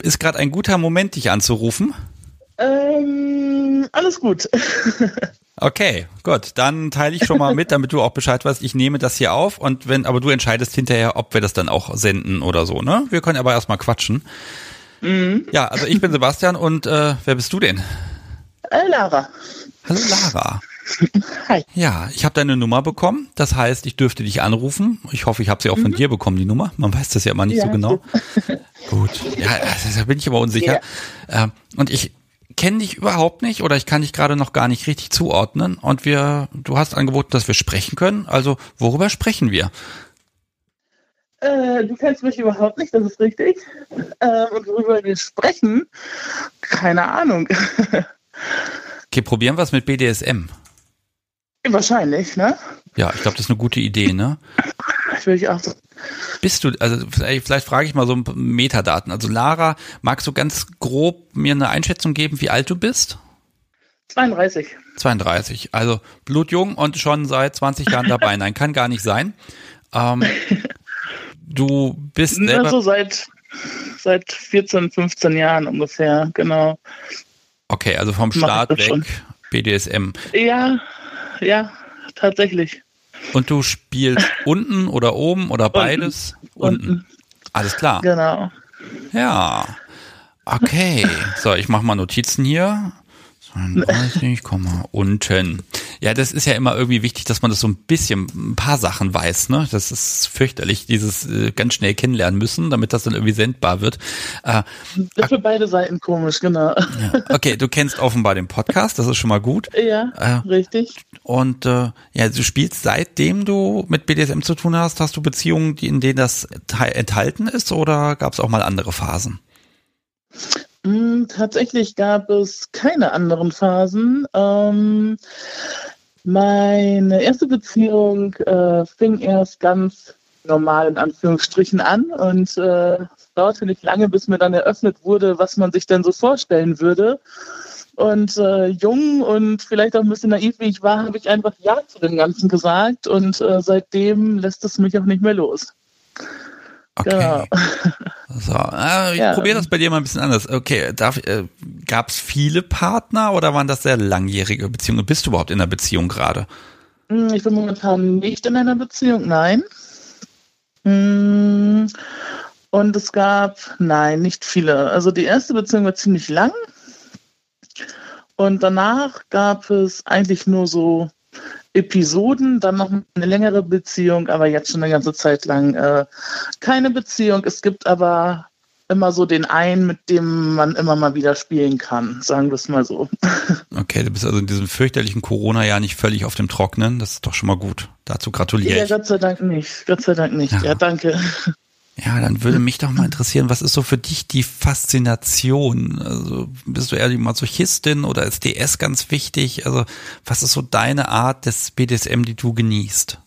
Ist gerade ein guter Moment, dich anzurufen? Ähm, alles gut. okay, gut. Dann teile ich schon mal mit, damit du auch Bescheid weißt. Ich nehme das hier auf und wenn, aber du entscheidest hinterher, ob wir das dann auch senden oder so, ne? Wir können aber erstmal quatschen. Mhm. Ja, also ich bin Sebastian und äh, wer bist du denn? Äh, Lara. Hallo Lara. Hi. Ja, ich habe deine Nummer bekommen. Das heißt, ich dürfte dich anrufen. Ich hoffe, ich habe sie auch mhm. von dir bekommen, die Nummer. Man weiß das ja immer nicht ja, so genau. Gut. Ja, da bin ich aber unsicher. Ja. Ähm, und ich kenne dich überhaupt nicht oder ich kann dich gerade noch gar nicht richtig zuordnen. Und wir, du hast angeboten, dass wir sprechen können. Also, worüber sprechen wir? Äh, du kennst mich überhaupt nicht, das ist richtig. Äh, und worüber wir sprechen, keine Ahnung. okay, probieren wir es mit BDSM. Wahrscheinlich, ne? Ja, ich glaube, das ist eine gute Idee, ne? Das will ich auch. Bist du, also vielleicht, vielleicht frage ich mal so ein paar Metadaten. Also Lara, magst du ganz grob mir eine Einschätzung geben, wie alt du bist? 32. 32, also blutjung und schon seit 20 Jahren dabei. Nein, kann gar nicht sein. Ähm, du bist selber... Also seit, seit 14, 15 Jahren ungefähr, genau. Okay, also vom Start weg schon. BDSM. Ja, ja, tatsächlich. Und du spielst unten oder oben oder beides? Unten. unten. Alles klar. Genau. Ja. Okay. So, ich mache mal Notizen hier. 32, unten. Ja, das ist ja immer irgendwie wichtig, dass man das so ein bisschen, ein paar Sachen weiß, ne? Das ist fürchterlich, dieses äh, ganz schnell kennenlernen müssen, damit das dann irgendwie sendbar wird. Äh, das für beide Seiten komisch, genau. Ja. Okay, du kennst offenbar den Podcast, das ist schon mal gut. Ja, äh, richtig. Und äh, ja, du spielst seitdem du mit BDSM zu tun hast, hast du Beziehungen, in denen das enthalten ist oder gab es auch mal andere Phasen? Hm, tatsächlich gab es keine anderen Phasen. Ähm, meine erste Beziehung äh, fing erst ganz normal in Anführungsstrichen an und äh, es dauerte nicht lange, bis mir dann eröffnet wurde, was man sich denn so vorstellen würde. Und äh, jung und vielleicht auch ein bisschen naiv wie ich war, habe ich einfach Ja zu dem Ganzen gesagt und äh, seitdem lässt es mich auch nicht mehr los. Okay. Genau. So, äh, ich ja. probiere das bei dir mal ein bisschen anders. Okay, äh, gab es viele Partner oder waren das sehr langjährige Beziehungen? Bist du überhaupt in einer Beziehung gerade? Hm, ich bin momentan nicht in einer Beziehung, nein. Hm, und es gab, nein, nicht viele. Also die erste Beziehung war ziemlich lang. Und danach gab es eigentlich nur so Episoden, dann noch eine längere Beziehung, aber jetzt schon eine ganze Zeit lang äh, keine Beziehung. Es gibt aber immer so den einen, mit dem man immer mal wieder spielen kann, sagen wir es mal so. Okay, du bist also in diesem fürchterlichen Corona-Jahr nicht völlig auf dem Trocknen. Das ist doch schon mal gut. Dazu gratuliere ich. Ja, Gott sei Dank nicht. Gott sei Dank nicht. Ja, ja danke. Ja, dann würde mich doch mal interessieren, was ist so für dich die Faszination? Also bist du eher die Masochistin oder ist DS ganz wichtig? Also was ist so deine Art des BDSM, die du genießt?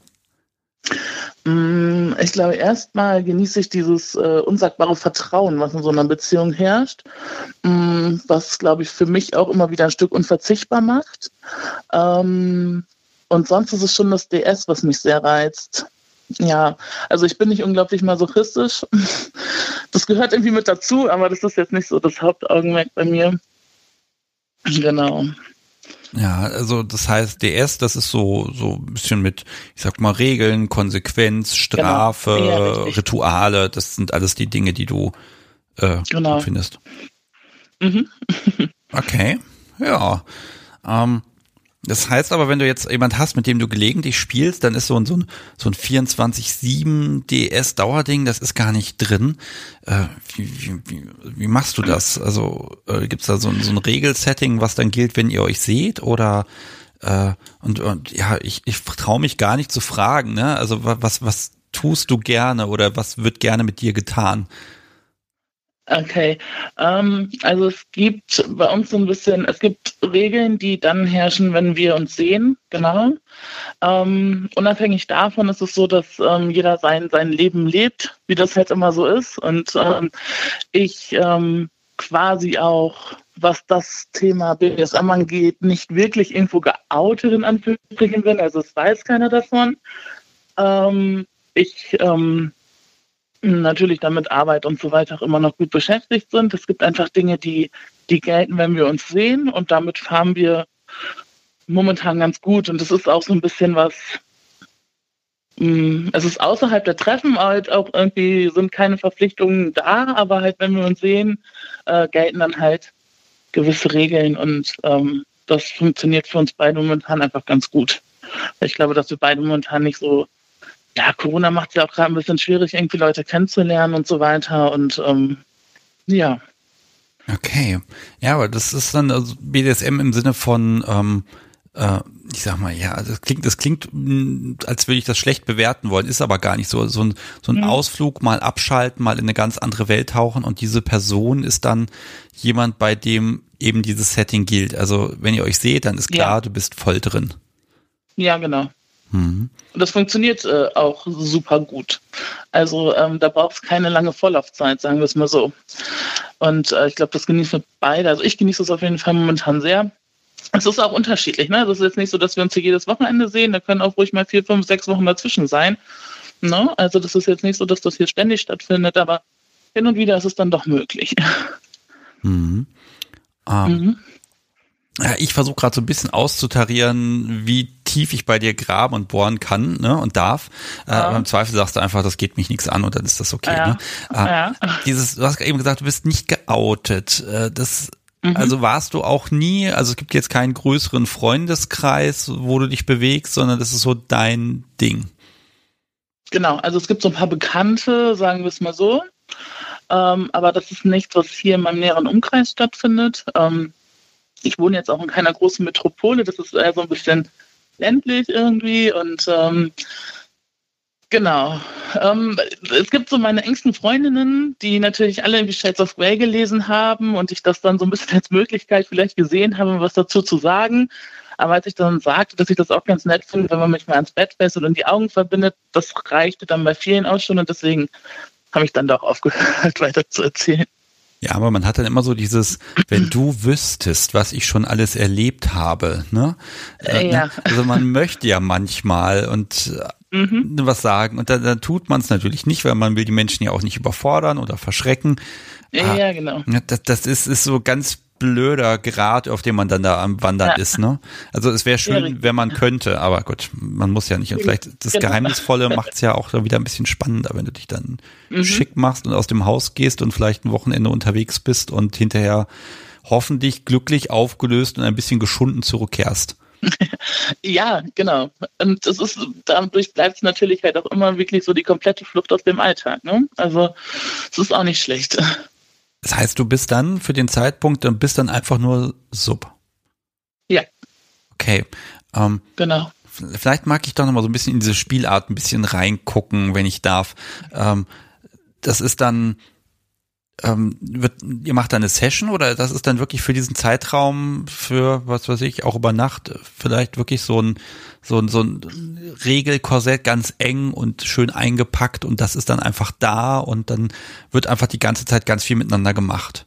Mm, ich glaube, erstmal genieße ich dieses äh, unsagbare Vertrauen, was in so einer Beziehung herrscht, mm, was, glaube ich, für mich auch immer wieder ein Stück unverzichtbar macht. Ähm, und sonst ist es schon das DS, was mich sehr reizt. Ja, also ich bin nicht unglaublich masochistisch. Das gehört irgendwie mit dazu, aber das ist jetzt nicht so das Hauptaugenmerk bei mir. Genau. Ja, also das heißt, DS, das ist so so ein bisschen mit, ich sag mal, Regeln, Konsequenz, Strafe, genau. ja, Rituale, das sind alles die Dinge, die du äh, genau. findest. Mhm. okay, ja. Ähm, das heißt aber, wenn du jetzt jemand hast, mit dem du gelegentlich spielst, dann ist so ein, so ein, so ein 24-7 DS-Dauerding, das ist gar nicht drin. Äh, wie, wie, wie, machst du das? Also äh, gibt es da so ein, so ein Regelsetting, was dann gilt, wenn ihr euch seht? Oder äh, und, und ja, ich, ich traue mich gar nicht zu fragen, ne? Also was, was tust du gerne oder was wird gerne mit dir getan? Okay, ähm, also es gibt bei uns so ein bisschen, es gibt Regeln, die dann herrschen, wenn wir uns sehen, genau. Ähm, unabhängig davon ist es so, dass ähm, jeder sein, sein Leben lebt, wie das halt immer so ist. Und ähm, ich ähm, quasi auch, was das Thema BDSM angeht, nicht wirklich irgendwo geoutet in Anführungsstrichen bin, also es weiß keiner davon. Ähm, ich natürlich damit Arbeit und so weiter auch immer noch gut beschäftigt sind. Es gibt einfach Dinge, die, die gelten, wenn wir uns sehen und damit fahren wir momentan ganz gut. Und es ist auch so ein bisschen was, mm, es ist außerhalb der Treffen halt auch irgendwie sind keine Verpflichtungen da, aber halt, wenn wir uns sehen, äh, gelten dann halt gewisse Regeln und ähm, das funktioniert für uns beide momentan einfach ganz gut. Ich glaube, dass wir beide momentan nicht so ja, Corona macht es ja auch gerade ein bisschen schwierig, irgendwie Leute kennenzulernen und so weiter. Und ähm, ja. Okay. Ja, aber das ist dann also BDSM im Sinne von, ähm, äh, ich sag mal, ja, das klingt, das klingt, mm, als würde ich das schlecht bewerten wollen, ist aber gar nicht so. So ein, so ein mhm. Ausflug, mal abschalten, mal in eine ganz andere Welt tauchen und diese Person ist dann jemand, bei dem eben dieses Setting gilt. Also wenn ihr euch seht, dann ist klar, ja. du bist voll drin. Ja, genau. Mhm. Und das funktioniert äh, auch super gut. Also ähm, da braucht es keine lange Vorlaufzeit, sagen wir es mal so. Und äh, ich glaube, das genießen wir beide. Also ich genieße es auf jeden Fall momentan sehr. Es ist auch unterschiedlich. Ne? Es ist jetzt nicht so, dass wir uns hier jedes Wochenende sehen. Da können auch ruhig mal vier, fünf, sechs Wochen dazwischen sein. Ne? Also das ist jetzt nicht so, dass das hier ständig stattfindet, aber hin und wieder ist es dann doch möglich. Mhm. Um, mhm. Ich versuche gerade so ein bisschen auszutarieren, wie tief ich bei dir graben und bohren kann ne, und darf. Äh, ja. Äh, Im Zweifel sagst du einfach, das geht mich nichts an und dann ist das okay. Ja. Ne? Äh, ja. Dieses, du hast eben gesagt, du bist nicht geoutet. Äh, das mhm. also warst du auch nie, also es gibt jetzt keinen größeren Freundeskreis, wo du dich bewegst, sondern das ist so dein Ding. Genau, also es gibt so ein paar Bekannte, sagen wir es mal so. Ähm, aber das ist nichts, was hier in meinem näheren Umkreis stattfindet. Ähm, ich wohne jetzt auch in keiner großen Metropole, das ist eher so ein bisschen ländlich irgendwie und ähm, genau. Ähm, es gibt so meine engsten Freundinnen, die natürlich alle irgendwie Shades of Grey gelesen haben und ich das dann so ein bisschen als Möglichkeit vielleicht gesehen habe, was dazu zu sagen. Aber als ich dann sagte, dass ich das auch ganz nett finde, wenn man mich mal ans Bett fesselt und die Augen verbindet, das reichte dann bei vielen auch schon und deswegen habe ich dann doch aufgehört, weiter zu erzählen. Ja, aber man hat dann immer so dieses, wenn du wüsstest, was ich schon alles erlebt habe, ne? Äh, ja. Ne? Also man möchte ja manchmal und äh, mhm. was sagen und dann, dann tut man es natürlich nicht, weil man will die Menschen ja auch nicht überfordern oder verschrecken. Ja, ja genau. Das, das ist, ist so ganz blöder Grad, auf dem man dann da am Wandern ja. ist. Ne? Also es wäre schön, wenn man könnte, aber gut, man muss ja nicht. Und vielleicht das genau. Geheimnisvolle macht es ja auch dann wieder ein bisschen spannender, wenn du dich dann mhm. schick machst und aus dem Haus gehst und vielleicht ein Wochenende unterwegs bist und hinterher hoffentlich glücklich aufgelöst und ein bisschen geschunden zurückkehrst. ja, genau. Und das ist, dadurch bleibt es natürlich halt auch immer wirklich so die komplette Flucht aus dem Alltag. Ne? Also es ist auch nicht schlecht. Das heißt, du bist dann für den Zeitpunkt, dann bist dann einfach nur Sub. Ja. Okay. Ähm, genau. Vielleicht mag ich doch noch mal so ein bisschen in diese Spielart ein bisschen reingucken, wenn ich darf. Ähm, das ist dann, ähm, wird, ihr macht dann eine Session oder das ist dann wirklich für diesen Zeitraum, für was weiß ich, auch über Nacht vielleicht wirklich so ein, so ein, so ein Regelkorsett ganz eng und schön eingepackt und das ist dann einfach da und dann wird einfach die ganze Zeit ganz viel miteinander gemacht.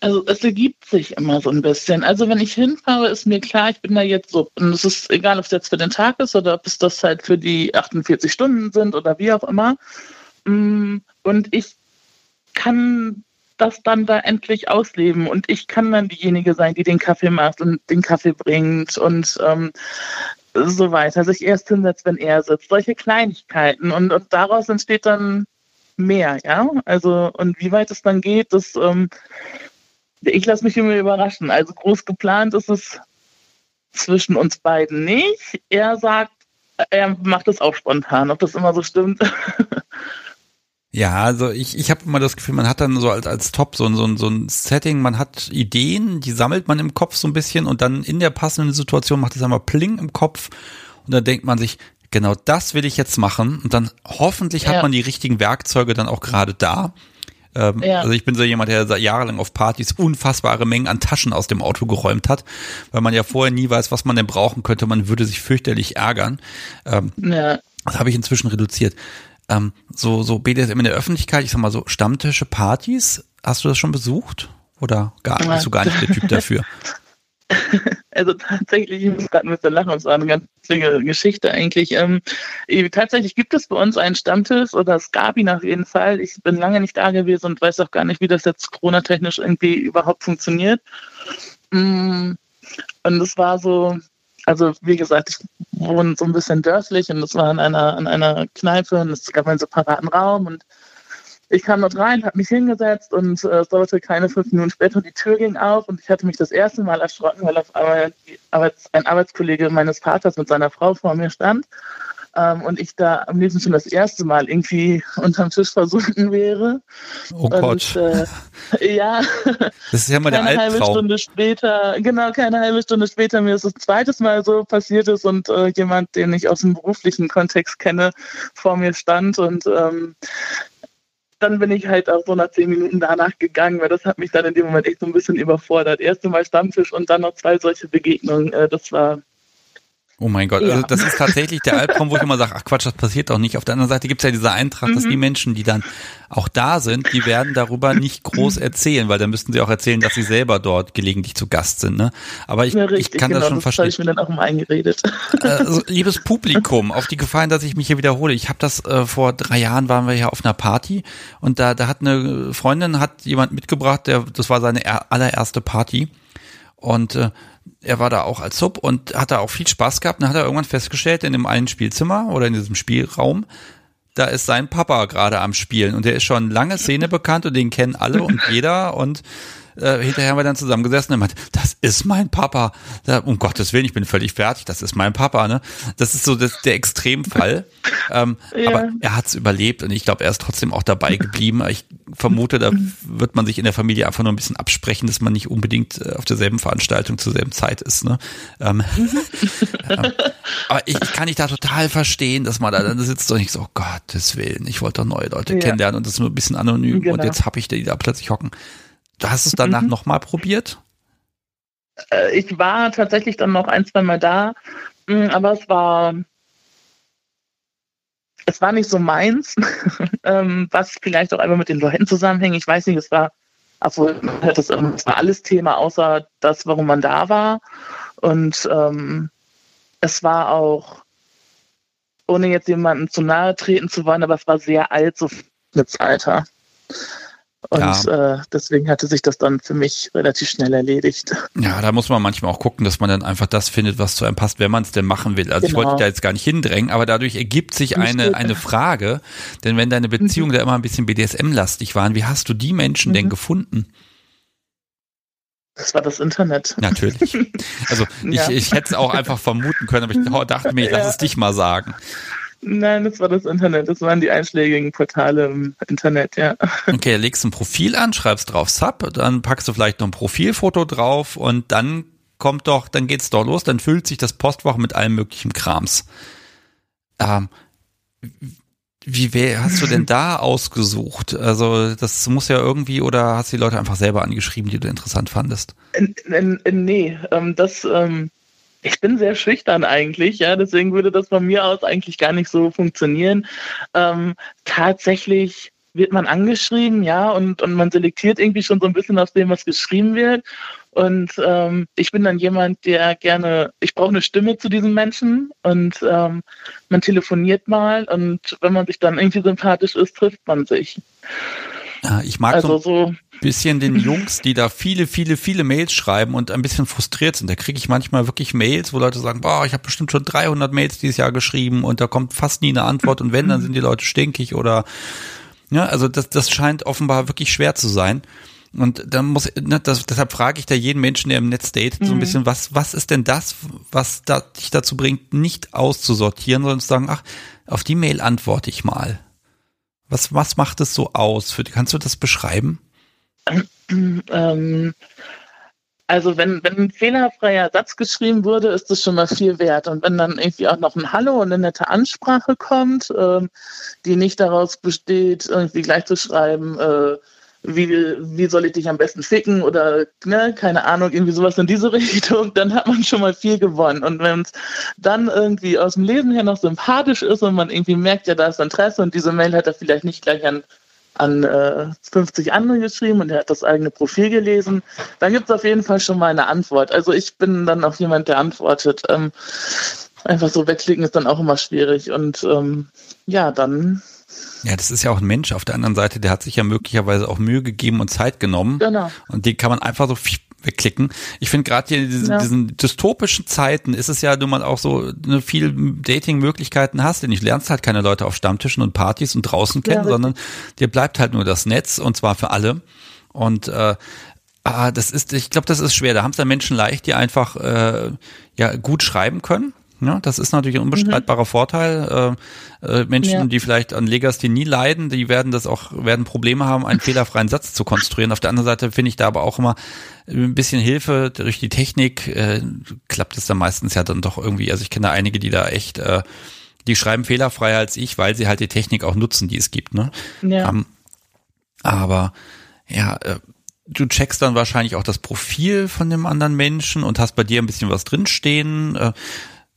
Also es ergibt sich immer so ein bisschen. Also wenn ich hinfahre, ist mir klar, ich bin da jetzt so. Und es ist egal, ob es jetzt für den Tag ist oder ob es das halt für die 48 Stunden sind oder wie auch immer. Mm, und ich kann das dann da endlich ausleben und ich kann dann diejenige sein, die den Kaffee macht und den Kaffee bringt und ähm, so weiter, sich erst hinsetzt, wenn er sitzt, solche Kleinigkeiten und, und daraus entsteht dann mehr, ja. Also und wie weit es dann geht, das ähm, ich lasse mich immer überraschen. Also groß geplant ist es zwischen uns beiden nicht. Er sagt, er macht es auch spontan. Ob das immer so stimmt? Ja, also ich, ich habe immer das Gefühl, man hat dann so als, als Top so, so, so ein Setting, man hat Ideen, die sammelt man im Kopf so ein bisschen und dann in der passenden Situation macht es einmal Pling im Kopf und dann denkt man sich, genau das will ich jetzt machen und dann hoffentlich hat man die richtigen Werkzeuge dann auch gerade da. Ähm, ja. Also ich bin so jemand, der jahrelang auf Partys unfassbare Mengen an Taschen aus dem Auto geräumt hat, weil man ja vorher nie weiß, was man denn brauchen könnte. Man würde sich fürchterlich ärgern. Ähm, ja. Das habe ich inzwischen reduziert ähm, so, so BDSM in der Öffentlichkeit, ich sag mal so Stammtische, Partys, hast du das schon besucht? Oder gar, bist du gar nicht der Typ dafür? Also tatsächlich, ich muss gerade ein bisschen lachen, es war eine ganz lustige Geschichte eigentlich. Ähm, tatsächlich gibt es bei uns einen Stammtisch oder es gab ihn auf jeden Fall. Ich bin lange nicht da gewesen und weiß auch gar nicht, wie das jetzt Corona-technisch irgendwie überhaupt funktioniert. Mm, und es war so, also wie gesagt, ich wohne so ein bisschen dörflich und das war in einer, in einer Kneipe und es gab einen separaten Raum und ich kam dort rein, habe mich hingesetzt und äh, es dauerte keine fünf Minuten später, die Tür ging auf und ich hatte mich das erste Mal erschrocken, weil auf einmal Arbeits-, ein Arbeitskollege meines Vaters mit seiner Frau vor mir stand ähm, und ich da am liebsten schon das erste Mal irgendwie unterm Tisch versunken wäre. Oh und, Gott. Äh, ja. Das ist ja mal der. Eine halbe Stunde später, genau, keine halbe Stunde später mir ist das zweites Mal so passiert ist und äh, jemand, den ich aus dem beruflichen Kontext kenne, vor mir stand und ähm, dann bin ich halt auch so nach zehn Minuten danach gegangen, weil das hat mich dann in dem Moment echt so ein bisschen überfordert. Erste Mal Stammtisch und dann noch zwei solche Begegnungen. Äh, das war Oh mein Gott, ja. also das ist tatsächlich der Albtraum, wo ich immer sage, ach Quatsch, das passiert doch nicht. Auf der anderen Seite gibt es ja diese Eintracht, mhm. dass die mhm. Menschen, die dann auch da sind, die werden darüber nicht groß erzählen, weil dann müssten sie auch erzählen, dass sie selber dort gelegentlich zu Gast sind. Ne? Aber ich, ja, richtig, ich kann genau, das schon das verstehen. ich mir dann auch mal eingeredet. Also, liebes Publikum, auf die Gefallen, dass ich mich hier wiederhole. Ich habe das äh, vor drei Jahren waren wir hier auf einer Party und da, da hat eine Freundin hat jemand mitgebracht, der das war seine allererste Party und äh, er war da auch als Sub und hat da auch viel Spaß gehabt. Dann hat er irgendwann festgestellt, in dem einen Spielzimmer oder in diesem Spielraum, da ist sein Papa gerade am Spielen und der ist schon lange Szene bekannt und den kennen alle und jeder und äh, hinterher haben wir dann zusammengesessen und meint, das ist mein Papa. Da, um Gottes Willen, ich bin völlig fertig, das ist mein Papa. Ne? Das ist so das, der Extremfall. ähm, ja. Aber er hat es überlebt und ich glaube, er ist trotzdem auch dabei geblieben. Ich vermute, da wird man sich in der Familie einfach nur ein bisschen absprechen, dass man nicht unbedingt äh, auf derselben Veranstaltung zur selben Zeit ist. Ne? Ähm, ähm, aber ich, ich, kann nicht da total verstehen, dass man da dann sitzt und ich so, oh Gottes Willen, ich wollte doch neue Leute ja. kennenlernen und das ist nur ein bisschen anonym genau. und jetzt habe ich die da plötzlich hocken. Du hast es danach mhm. nochmal probiert? Äh, ich war tatsächlich dann noch ein, zwei Mal da, mm, aber es war, es war nicht so meins, ähm, was vielleicht auch einfach mit den Leuten zusammenhängt. Ich weiß nicht, es war, also es war alles Thema, außer das, warum man da war. Und ähm, es war auch, ohne jetzt jemandem zu nahe treten zu wollen, aber es war sehr alt, so mit Alter. Und ja. äh, deswegen hatte sich das dann für mich relativ schnell erledigt. Ja, da muss man manchmal auch gucken, dass man dann einfach das findet, was zu einem passt, wenn man es denn machen will. Also genau. ich wollte genau. da jetzt gar nicht hindrängen, aber dadurch ergibt sich eine, eine Frage. Denn wenn deine Beziehungen mhm. da immer ein bisschen BDSM-lastig waren, wie hast du die Menschen mhm. denn gefunden? Das war das Internet. Natürlich. Also ich, ja. ich hätte es auch einfach vermuten können, aber ich dachte mir, ich lass ja. es dich mal sagen. Nein, das war das Internet. Das waren die einschlägigen Portale im Internet, ja. Okay, legst ein Profil an, schreibst drauf Sub, dann packst du vielleicht noch ein Profilfoto drauf und dann kommt doch, dann geht's doch los, dann füllt sich das Postfach mit allem möglichen Krams. Ähm, wie wär, hast du denn da ausgesucht? Also das muss ja irgendwie, oder hast du die Leute einfach selber angeschrieben, die du interessant fandest? Nee, ähm, das, ähm, ich bin sehr schüchtern eigentlich, ja, deswegen würde das von mir aus eigentlich gar nicht so funktionieren. Ähm, tatsächlich wird man angeschrieben, ja, und, und man selektiert irgendwie schon so ein bisschen aus dem, was geschrieben wird. Und ähm, ich bin dann jemand, der gerne, ich brauche eine Stimme zu diesen Menschen und ähm, man telefoniert mal und wenn man sich dann irgendwie sympathisch ist, trifft man sich. Ja, ich mag also so ein bisschen den Jungs, die da viele, viele, viele Mails schreiben und ein bisschen frustriert sind. Da kriege ich manchmal wirklich Mails, wo Leute sagen, boah, ich habe bestimmt schon 300 Mails dieses Jahr geschrieben und da kommt fast nie eine Antwort und wenn, dann sind die Leute stinkig oder ja, also das, das scheint offenbar wirklich schwer zu sein. Und dann muss, ne, das, deshalb frage ich da jeden Menschen, der im Netz datet, mhm. so ein mhm. bisschen, was, was ist denn das, was da, dich dazu bringt, nicht auszusortieren, sondern zu sagen, ach, auf die Mail antworte ich mal. Was, was macht es so aus? Für, kannst du das beschreiben? Ähm, also wenn, wenn ein fehlerfreier Satz geschrieben wurde, ist das schon mal viel wert. Und wenn dann irgendwie auch noch ein Hallo und eine nette Ansprache kommt, ähm, die nicht daraus besteht, irgendwie gleich zu schreiben, äh, wie, wie soll ich dich am besten ficken oder ne, keine Ahnung, irgendwie sowas in diese Richtung, dann hat man schon mal viel gewonnen. Und wenn es dann irgendwie aus dem Lesen her noch sympathisch ist und man irgendwie merkt, ja, da ist Interesse und diese Mail hat er vielleicht nicht gleich an, an äh, 50 andere geschrieben und er hat das eigene Profil gelesen, dann gibt es auf jeden Fall schon mal eine Antwort. Also ich bin dann auch jemand, der antwortet. Ähm, einfach so wegklicken ist dann auch immer schwierig. Und ähm, ja, dann ja, das ist ja auch ein Mensch auf der anderen Seite, der hat sich ja möglicherweise auch Mühe gegeben und Zeit genommen. Genau. Und die kann man einfach so wegklicken. Ich finde gerade hier in diesen, ja. diesen, dystopischen Zeiten ist es ja nun mal auch so, eine viel Dating-Möglichkeiten hast, denn ich lernst halt keine Leute auf Stammtischen und Partys und draußen kennen, ja, sondern dir bleibt halt nur das Netz und zwar für alle. Und äh, ah, das ist, ich glaube, das ist schwer. Da haben es ja Menschen leicht, die einfach äh, ja gut schreiben können ja, das ist natürlich ein unbestreitbarer mhm. Vorteil. Äh, äh, Menschen, ja. die vielleicht an Legasthenie leiden, die werden das auch, werden Probleme haben, einen fehlerfreien Satz zu konstruieren. Auf der anderen Seite finde ich da aber auch immer ein bisschen Hilfe durch die Technik. Äh, klappt es dann meistens ja dann doch irgendwie. Also ich kenne da einige, die da echt, äh, die schreiben fehlerfreier als ich, weil sie halt die Technik auch nutzen, die es gibt. Ne? Ja. Um, ähm, aber ja, äh, du checkst dann wahrscheinlich auch das Profil von dem anderen Menschen und hast bei dir ein bisschen was drinstehen. Äh,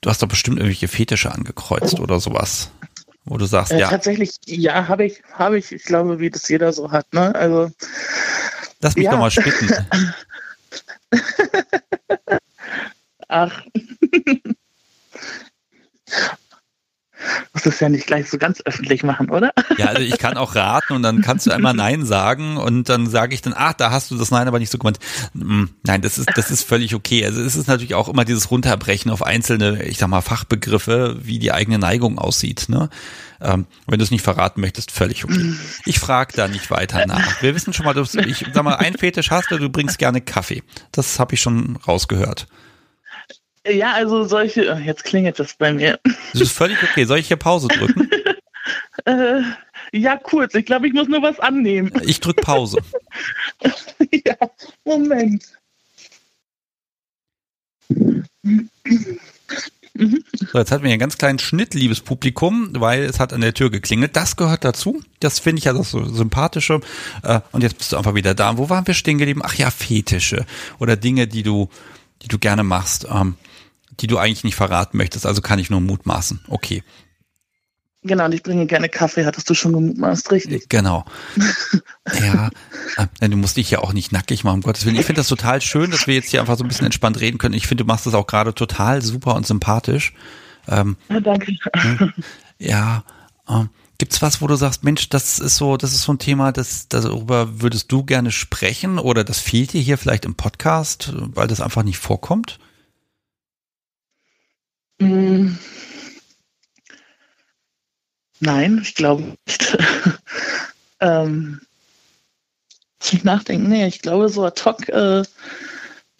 Du hast doch bestimmt irgendwelche Fetische angekreuzt oder sowas. Wo du sagst, äh, ja. Tatsächlich, ja, habe ich, habe ich. Ich glaube, wie das jeder so hat, ne? Also. Lass mich ja. doch mal spicken. Ach. muss das ja nicht gleich so ganz öffentlich machen, oder? Ja, also ich kann auch raten und dann kannst du einmal Nein sagen und dann sage ich dann, ach, da hast du das Nein aber nicht so gemeint. Hm, nein, das ist, das ist völlig okay. Also es ist natürlich auch immer dieses Runterbrechen auf einzelne, ich sag mal, Fachbegriffe, wie die eigene Neigung aussieht. Ne? Ähm, wenn du es nicht verraten möchtest, völlig okay. Ich frage da nicht weiter nach. Wir wissen schon mal, dass ich sag mal, ein Fetisch hast du, du bringst gerne Kaffee. Das habe ich schon rausgehört. Ja, also solche. Oh, jetzt klingelt das bei mir. Das ist völlig okay. Soll ich hier Pause drücken? äh, ja, kurz. Ich glaube, ich muss nur was annehmen. Ich drücke Pause. ja, Moment. So, jetzt hatten wir hier einen ganz kleinen Schnitt, liebes Publikum, weil es hat an der Tür geklingelt. Das gehört dazu. Das finde ich ja das so sympathische. Äh, und jetzt bist du einfach wieder da. Wo waren wir stehen geblieben? Ach ja, Fetische oder Dinge, die du, die du gerne machst. Ähm, die du eigentlich nicht verraten möchtest. Also kann ich nur mutmaßen. Okay. Genau, und ich bringe gerne Kaffee, hattest du schon gemutmaßt, richtig? Genau. ja, äh, du musst dich ja auch nicht nackig machen, um Gottes Willen. Ich finde das total schön, dass wir jetzt hier einfach so ein bisschen entspannt reden können. Ich finde, du machst das auch gerade total super und sympathisch. Ähm, ja, danke. Ja, ähm, gibt's was, wo du sagst, Mensch, das ist so, das ist so ein Thema, das, darüber würdest du gerne sprechen oder das fehlt dir hier vielleicht im Podcast, weil das einfach nicht vorkommt? Hm. Nein, ich glaube nicht. ähm, ich nachdenken, nee, ich glaube so ad hoc äh,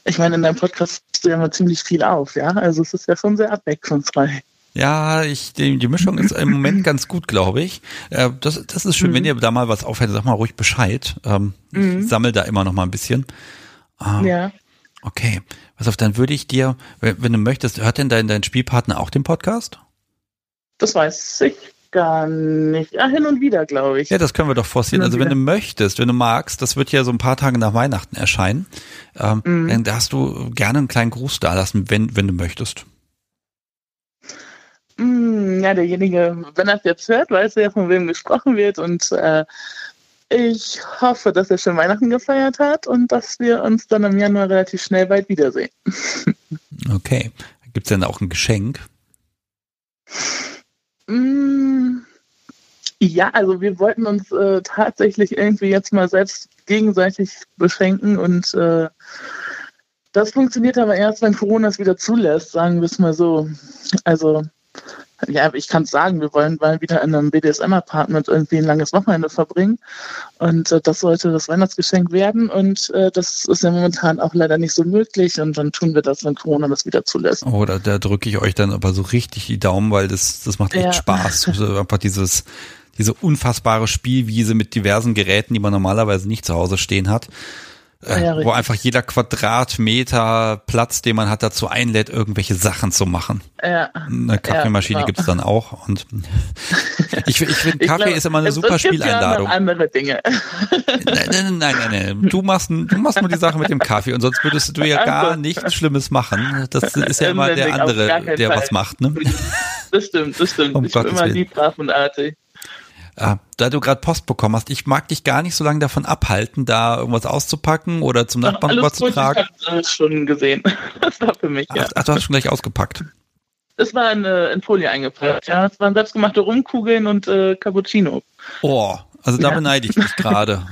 ich meine, in deinem Podcast du ja mal ziemlich viel auf, ja? Also es ist ja schon sehr abwechslungsreich. Ja, ich, die, die Mischung ist im Moment ganz gut, glaube ich. Äh, das, das ist schön, mhm. wenn ihr da mal was auffällt, sag mal ruhig Bescheid. Ähm, mhm. Ich sammle da immer noch mal ein bisschen. Ähm, ja. Okay. Pass auf, dann würde ich dir, wenn, du möchtest, hört denn dein, dein Spielpartner auch den Podcast? Das weiß ich gar nicht. Ah, hin und wieder, glaube ich. Ja, das können wir doch forcieren. Also wenn du möchtest, wenn du magst, das wird ja so ein paar Tage nach Weihnachten erscheinen, ähm, mhm. dann darfst du gerne einen kleinen Gruß da lassen, wenn, wenn du möchtest. Mm, ja, derjenige, wenn er es jetzt hört, weiß er ja, von wem gesprochen wird. Und äh, ich hoffe, dass er schon Weihnachten gefeiert hat und dass wir uns dann im Januar relativ schnell bald wiedersehen. Okay. Gibt es denn auch ein Geschenk? Mm, ja, also wir wollten uns äh, tatsächlich irgendwie jetzt mal selbst gegenseitig beschenken und äh, das funktioniert aber erst, wenn Corona es wieder zulässt, sagen wir es mal so. Also ja, ich kann es sagen, wir wollen mal wieder in einem BDSM-Apartment irgendwie ein langes Wochenende verbringen. Und äh, das sollte das Weihnachtsgeschenk werden. Und äh, das ist ja momentan auch leider nicht so möglich. Und dann tun wir das, wenn Corona das wieder zulässt. Oh, da, da drücke ich euch dann aber so richtig die Daumen, weil das, das macht echt ja. Spaß. Also einfach dieses, diese unfassbare Spielwiese mit diversen Geräten, die man normalerweise nicht zu Hause stehen hat. Äh, ja, wo einfach jeder Quadratmeter Platz, den man hat, dazu einlädt, irgendwelche Sachen zu machen. Ja. Eine Kaffeemaschine ja, genau. gibt's dann auch. Und ich, ich finde, Kaffee glaub, ist immer eine super Spieleinladung. Ja andere Dinge. Nein, nein, nein, nein, nein. Du machst, du machst nur die Sache mit dem Kaffee und sonst würdest du ja gar nichts Schlimmes machen. Das ist ja immer der andere, der was macht, ne? Das stimmt, das stimmt. Um ich bin immer lieb, brav und artig. Ah, da du gerade Post bekommen hast, ich mag dich gar nicht so lange davon abhalten, da irgendwas auszupacken oder zum Nachbarn überzutragen. Ich habe schon gesehen. Das war für mich, ja. Ach, ach, du hast schon gleich ausgepackt. Es war in, in Folie eingepackt, ja. Es waren selbstgemachte Rumkugeln und äh, Cappuccino. Oh, also da ja. beneide ich dich gerade.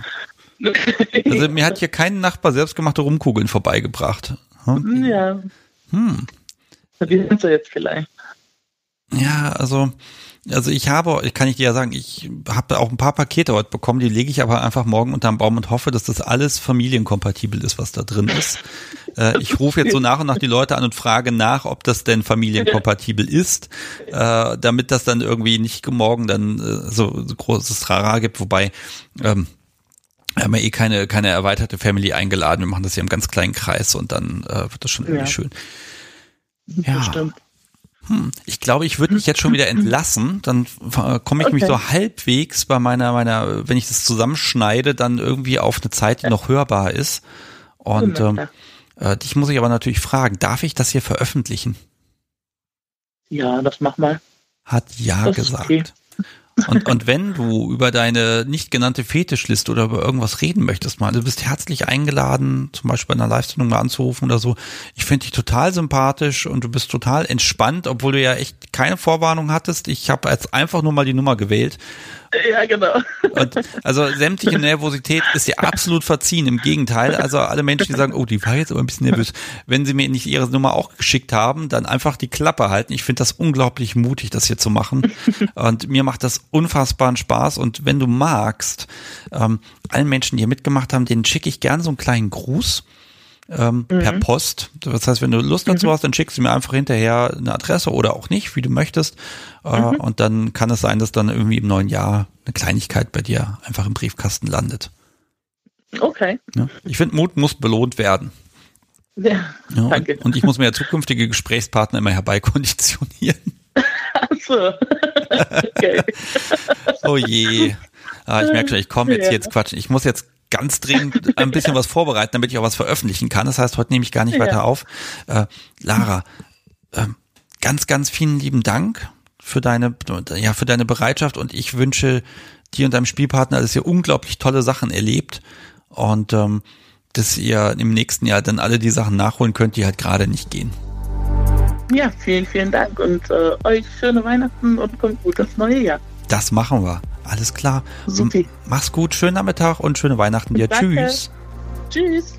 also mir hat hier kein Nachbar selbstgemachte Rumkugeln vorbeigebracht. Hm? Ja. Hm. Die sind sie jetzt vielleicht. Ja, also also ich habe, ich kann ich dir ja sagen, ich habe auch ein paar Pakete heute bekommen, die lege ich aber einfach morgen unterm Baum und hoffe, dass das alles familienkompatibel ist, was da drin ist. Äh, ich rufe jetzt so nach und nach die Leute an und frage nach, ob das denn familienkompatibel ist, äh, damit das dann irgendwie nicht morgen dann äh, so, so großes Trara gibt, wobei ähm, wir haben ja eh keine, keine erweiterte Family eingeladen. Wir machen das hier im ganz kleinen Kreis und dann äh, wird das schon irgendwie ja. schön. Ja. Bestimmt hm, ich glaube, ich würde mich jetzt schon wieder entlassen. Dann komme ich okay. mich so halbwegs bei meiner, meiner, wenn ich das zusammenschneide, dann irgendwie auf eine Zeit, die noch hörbar ist. Und ähm, äh, dich muss ich aber natürlich fragen, darf ich das hier veröffentlichen? Ja, das mach mal. Hat ja das gesagt. Okay. Und, und wenn du über deine nicht genannte Fetischliste oder über irgendwas reden möchtest, mal, du bist herzlich eingeladen, zum Beispiel bei einer Live-Sendung mal anzurufen oder so. Ich finde dich total sympathisch und du bist total entspannt, obwohl du ja echt keine Vorwarnung hattest. Ich habe jetzt einfach nur mal die Nummer gewählt ja, genau. Und also sämtliche Nervosität ist ja absolut verziehen. Im Gegenteil, also alle Menschen, die sagen, oh, die war jetzt aber ein bisschen nervös, wenn sie mir nicht ihre Nummer auch geschickt haben, dann einfach die Klappe halten. Ich finde das unglaublich mutig, das hier zu machen. Und mir macht das unfassbaren Spaß. Und wenn du magst, ähm, allen Menschen, die hier mitgemacht haben, denen schicke ich gerne so einen kleinen Gruß ähm, mhm. per Post. Das heißt, wenn du Lust dazu mhm. hast, dann schickst du mir einfach hinterher eine Adresse oder auch nicht, wie du möchtest. Äh, mhm. Und dann kann es sein, dass dann irgendwie im neuen Jahr eine Kleinigkeit bei dir einfach im Briefkasten landet. Okay. Ja, ich finde, Mut muss belohnt werden. Ja, ja danke. Und, ich muss mir ja zukünftige Gesprächspartner immer herbeikonditionieren. Ach so. Okay. oh je. Ah, ich merke schon, ich komme jetzt ja. hier jetzt quatschen. Ich muss jetzt ganz dringend ein bisschen was vorbereiten, damit ich auch was veröffentlichen kann. Das heißt, heute nehme ich gar nicht ja. weiter auf. Äh, Lara, äh, ganz, ganz vielen lieben Dank für deine, ja, für deine Bereitschaft und ich wünsche dir und deinem Spielpartner, dass ihr unglaublich tolle Sachen erlebt und ähm, dass ihr im nächsten Jahr dann alle die Sachen nachholen könnt, die halt gerade nicht gehen. Ja, vielen, vielen Dank und äh, euch schöne Weihnachten und kommt gut das neue Jahr. Das machen wir. Alles klar. Super. Mach's gut, schönen Nachmittag und schöne Weihnachten dir. Danke. Tschüss. Tschüss.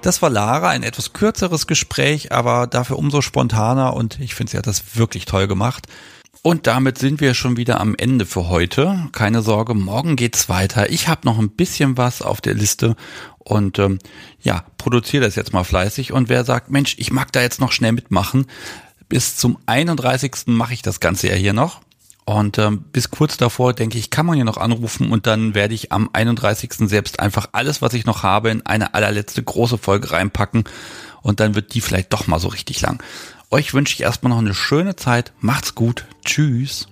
Das war Lara, ein etwas kürzeres Gespräch, aber dafür umso spontaner und ich finde, sie hat das wirklich toll gemacht. Und damit sind wir schon wieder am Ende für heute. Keine Sorge, morgen geht's weiter. Ich habe noch ein bisschen was auf der Liste und ähm, ja, produziere das jetzt mal fleißig. Und wer sagt, Mensch, ich mag da jetzt noch schnell mitmachen, bis zum 31. mache ich das Ganze ja hier noch. Und ähm, bis kurz davor, denke ich, kann man ja noch anrufen und dann werde ich am 31. selbst einfach alles, was ich noch habe, in eine allerletzte große Folge reinpacken und dann wird die vielleicht doch mal so richtig lang. Euch wünsche ich erstmal noch eine schöne Zeit. Macht's gut. Tschüss.